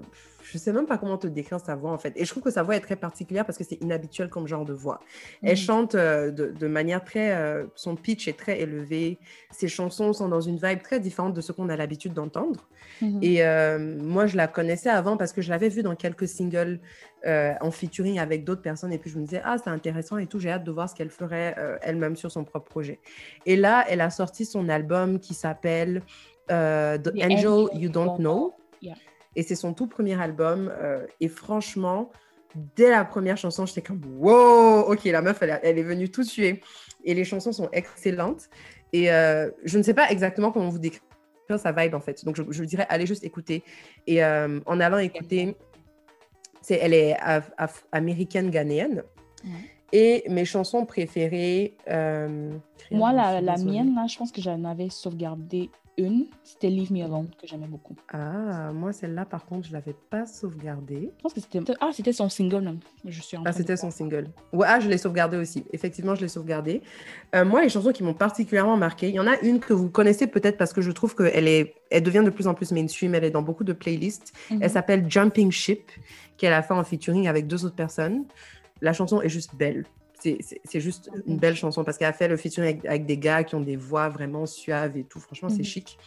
je sais même pas comment te décrire sa voix en fait. Et je trouve que sa voix est très particulière parce que c'est inhabituel comme genre de voix. Elle mm. chante euh, de, manière très... Euh, son pitch est très élevé. Ses chansons sont dans une vibe très différente de ce qu'on a l'habitude d'entendre. Mm-hmm. Et euh, moi, je la connaissais avant parce que je l'avais vue dans quelques singles en featuring avec d'autres personnes. Et puis je me disais, ah, c'est intéressant et tout. J'ai hâte de voir ce qu'elle ferait elle-même sur son propre projet. Et là, elle a sorti son album qui s'appelle The, Angel, You Don't Know. Et c'est son tout premier album. Euh, et franchement, dès la première chanson, j'étais comme wow, ok, la meuf, elle, elle, est venue tout tuer. Et les chansons sont excellentes. Et euh, je ne sais pas exactement comment vous décrire sa vibe en fait. Donc je, je dirais, allez juste écouter. Et euh, en allant écouter, c'est, elle est américaine ghanéenne. Et mes chansons préférées. Moi, la, la mienne, là, je pense que j'en avais sauvegardé une, c'était Leave Me Alone, que j'aimais beaucoup. Ah, moi, celle-là, par contre, je ne l'avais pas sauvegardée. Je pense que c'était... Ah, c'était son single, Je suis Ah, c'était son single. Ouais, ah, je l'ai sauvegardée aussi. Effectivement, je l'ai sauvegardée. Euh, moi, les chansons qui m'ont particulièrement marqué, il y en a une que vous connaissez peut-être parce que je trouve qu'elle est... Elle devient de plus en plus mainstream. Elle est dans beaucoup de playlists. Elle mhm. s'appelle Jumping Ship, qu'elle a fait en featuring avec deux autres personnes. La chanson est juste belle c'est juste une belle chanson parce qu'elle a fait le featuring avec, des gars qui ont des voix vraiment suaves et tout. Franchement, c'est mhm. chic.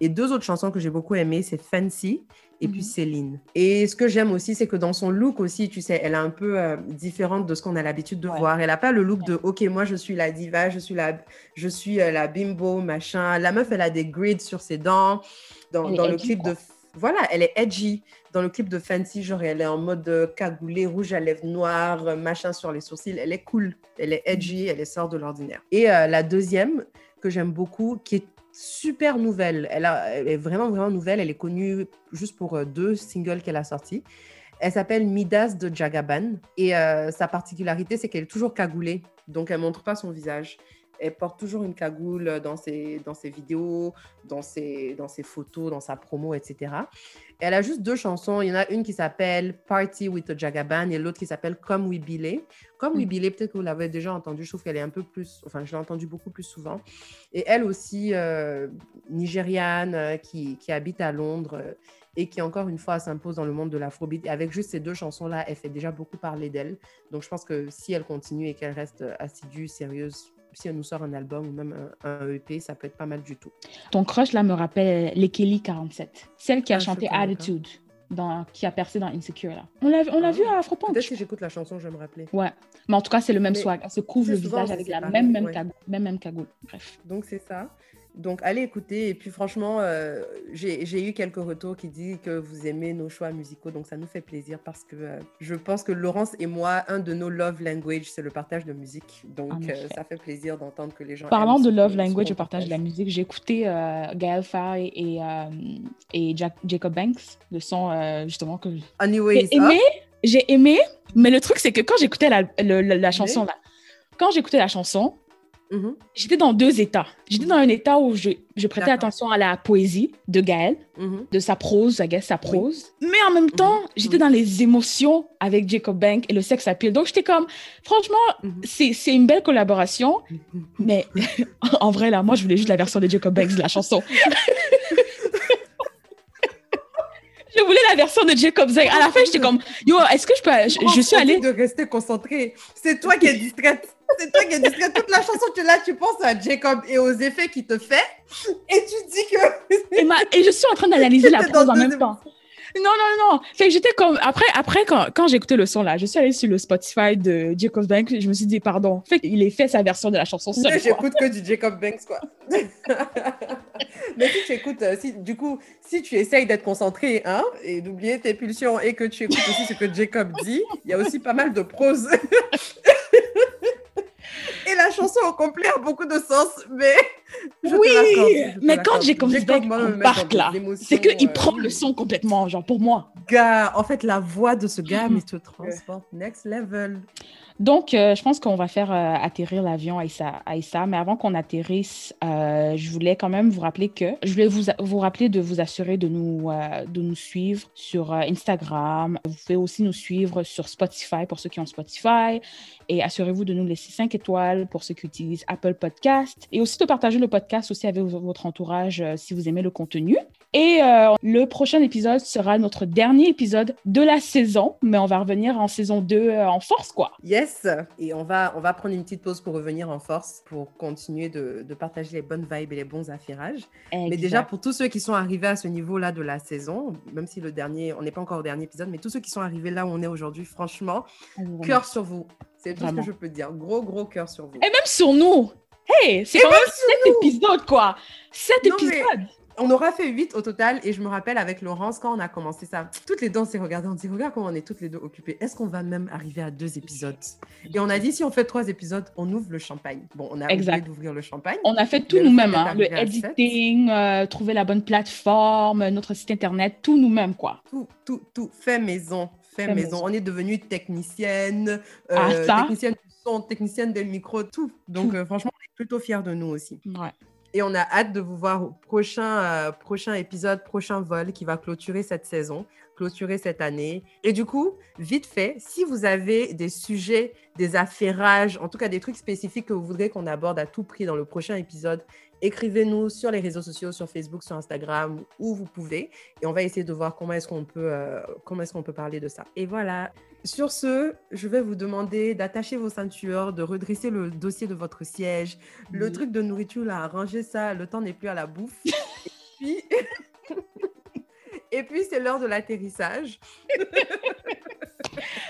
Et deux autres chansons que j'ai beaucoup aimées, c'est Fancy et puis mhm. Céline. Et ce que j'aime aussi, c'est que dans son look aussi, tu sais, elle est un peu euh, différente de ce qu'on a l'habitude de voir. Elle n'a pas le look de OK, moi je suis la diva, je suis la, je suis euh, la bimbo, machin. La meuf, elle a des grids sur ses dents. Dans, dans le clip de voilà, elle est edgy. Dans le clip de Fancy, genre, elle est en mode euh, cagoulé, rouge à lèvres noires, euh, machin sur les sourcils. Elle est cool, elle est edgy, elle est sort de l'ordinaire. Et euh, la deuxième, que j'aime beaucoup, qui est super nouvelle, elle, est vraiment, vraiment nouvelle. Elle est connue juste pour deux singles qu'elle a sortis. Elle s'appelle Midas de Jagaban. Et sa particularité, c'est qu'elle est toujours cagoulée. Donc, elle montre pas son visage elle porte toujours une cagoule dans ses, dans ses vidéos, dans ses, dans ses photos, dans sa promo, etc. elle a juste deux chansons. Il y en a une qui s'appelle Party with the Jagaban et l'autre qui s'appelle Come We Billy. Comme We mm. Billy, peut-être que vous l'avez déjà entendu. Je trouve qu'elle est un peu plus, enfin, je l'ai entendu beaucoup plus souvent. Et elle aussi, euh, nigériane, euh, qui, qui, habite à Londres euh, et qui, encore une fois, s'impose dans le monde de l'afrobeat. Avec juste ces deux chansons-là, elle fait déjà beaucoup parler d'elle. Donc, je pense que si elle continue et qu'elle reste assidue, sérieuse, si elle nous sort un album ou même un, EP, ça peut être pas mal du tout. Ton crush, là, me rappelle Lekeli 47, celle qui a ah, chanté Attitude. Dans, qui a percé dans Insecure là. On l'a, on ah. vu à Afropunk. Peut-être que j'écoute la chanson, je vais me rappeler. Ouais. Mais en tout cas, c'est le même swag. Elle se couvre le visage avec la même, même, cagoule, même, même cagoule. Bref. Donc c'est ça. Donc, allez écouter. Et puis, franchement, euh, j'ai eu quelques retours qui disent que vous aimez nos choix musicaux. Donc, ça nous fait plaisir parce que euh, je pense que Laurence et moi, un de nos love language, c'est le partage de musique. Donc, euh, ça fait plaisir d'entendre que les gens. Parlant de love language, le partage de la musique, j'ai écouté Gaël Faye et, et Jacob Banks, le son justement que j'ai aimé. J'ai aimé, mais le truc, c'est que quand j'écoutais la, la, chanson, là, quand j'écoutais la chanson, Mhm. J'étais dans deux états. J'étais dans un état où je, je prêtais attention à la poésie de Gaël, mhm. de sa prose, I guess, sa prose. Mais en même temps, mhm. j'étais dans les émotions avec Jacob Bank et le sex appeal. Donc, j'étais comme, franchement, c'est une belle collaboration. Mais en vrai, là, moi, je voulais juste la version de Jacob Banks de la chanson. je voulais la version de Jacob Zeng. À la fin, j'étais comme, yo, est-ce que je peux. Je, suis allée. de rester concentrée. C'est toi qui es distraite. C'est toi qui es distraite. Toute la chanson, tu là, tu penses à Jacob et aux effets qu'il te fait. Et tu dis que. et, et je suis en train d'analyser la prose en même temps. Non, non, non. Fait que j'étais comme. Après, après quand, quand j'ai écouté le son là, je suis allée sur le Spotify de Jacob Banks. Je me suis dit, pardon. Fait qu'il ait fait sa version de la chanson seule. J'écoute que du Jacob Banks, quoi. Mais si tu écoutes, euh, si, du coup, si tu essayes d'être concentré hein, et d'oublier tes pulsions et que tu écoutes aussi ce que Jacob dit, il y a aussi pas mal de prose. Et la chanson au complet a beaucoup de sens, mais oui, mais quand j'ai comme Beck embarque là, c'est qu'il euh, prend le son complètement, genre pour moi. Gars, en fait, la voix de ce gars, mais te transporte next level. Donc, euh, je pense qu'on va faire euh, atterrir l'avion à Issa, Mais avant qu'on atterrisse, euh, je voulais quand même vous rappeler que je voulais vous, vous rappeler de vous assurer de nous, de nous suivre sur Instagram. Vous pouvez aussi nous suivre sur Spotify pour ceux qui ont Spotify. Et assurez-vous de nous laisser 5 étoiles pour ceux qui utilisent Apple Podcast. Et aussi de partager le podcast aussi avec votre entourage si vous aimez le contenu. Et le prochain épisode sera notre dernier épisode de la saison. Mais on va revenir en saison 2 en force, quoi. Yes. Et on va, on va prendre une petite pause pour revenir en force, pour continuer de, de partager les bonnes vibes et les bons affairages. Mais déjà, pour tous ceux qui sont arrivés à ce niveau-là de la saison, même si le dernier, on n'est pas encore au dernier épisode, mais tous ceux qui sont arrivés là où on est aujourd'hui, franchement, cœur sur vous. C'est tout ce que je peux dire. Gros, gros cœur sur vous. Et même sur nous. Hey, c'est quand même cet épisode, quoi. Cet épisode on aura fait 8 au total et je me rappelle avec Laurence quand on a commencé ça, toutes les deux on s'est regardé, on dit regarde comment on est toutes les deux occupées. Est-ce qu'on va même arriver à deux épisodes? Et on a dit si on fait trois épisodes, on ouvre le champagne. Bon, on a oublié d'ouvrir le champagne. On a fait tout nous-mêmes, hein. le editing, euh, trouver la bonne plateforme, notre site internet, tout nous-mêmes quoi. Tout, tout, tout, fait maison, fait, maison. On est devenu technicienne, euh, ah, technicienne du son, technicienne des micros, tout. Donc euh, franchement, on est plutôt fiers de nous aussi. Ouais. Et on a hâte de vous voir au prochain, euh, prochain épisode, prochain vol qui va clôturer cette saison, clôturer cette année. Et du coup, vite fait, si vous avez des sujets, des affairages, en tout cas des trucs spécifiques que vous voudrez qu'on aborde à tout prix dans le prochain épisode, écrivez-nous sur les réseaux sociaux, sur Facebook, sur Instagram, où vous pouvez. Et on va essayer de voir comment est-ce qu'on peut, euh, comment est-ce qu'on peut parler de ça. Et voilà. Sur ce, je vais vous demander d'attacher vos ceintures, de redresser le dossier de votre siège, le truc de nourriture, là, ranger ça, le temps n'est plus à la bouffe. Et puis, Et puis c'est l'heure de l'atterrissage.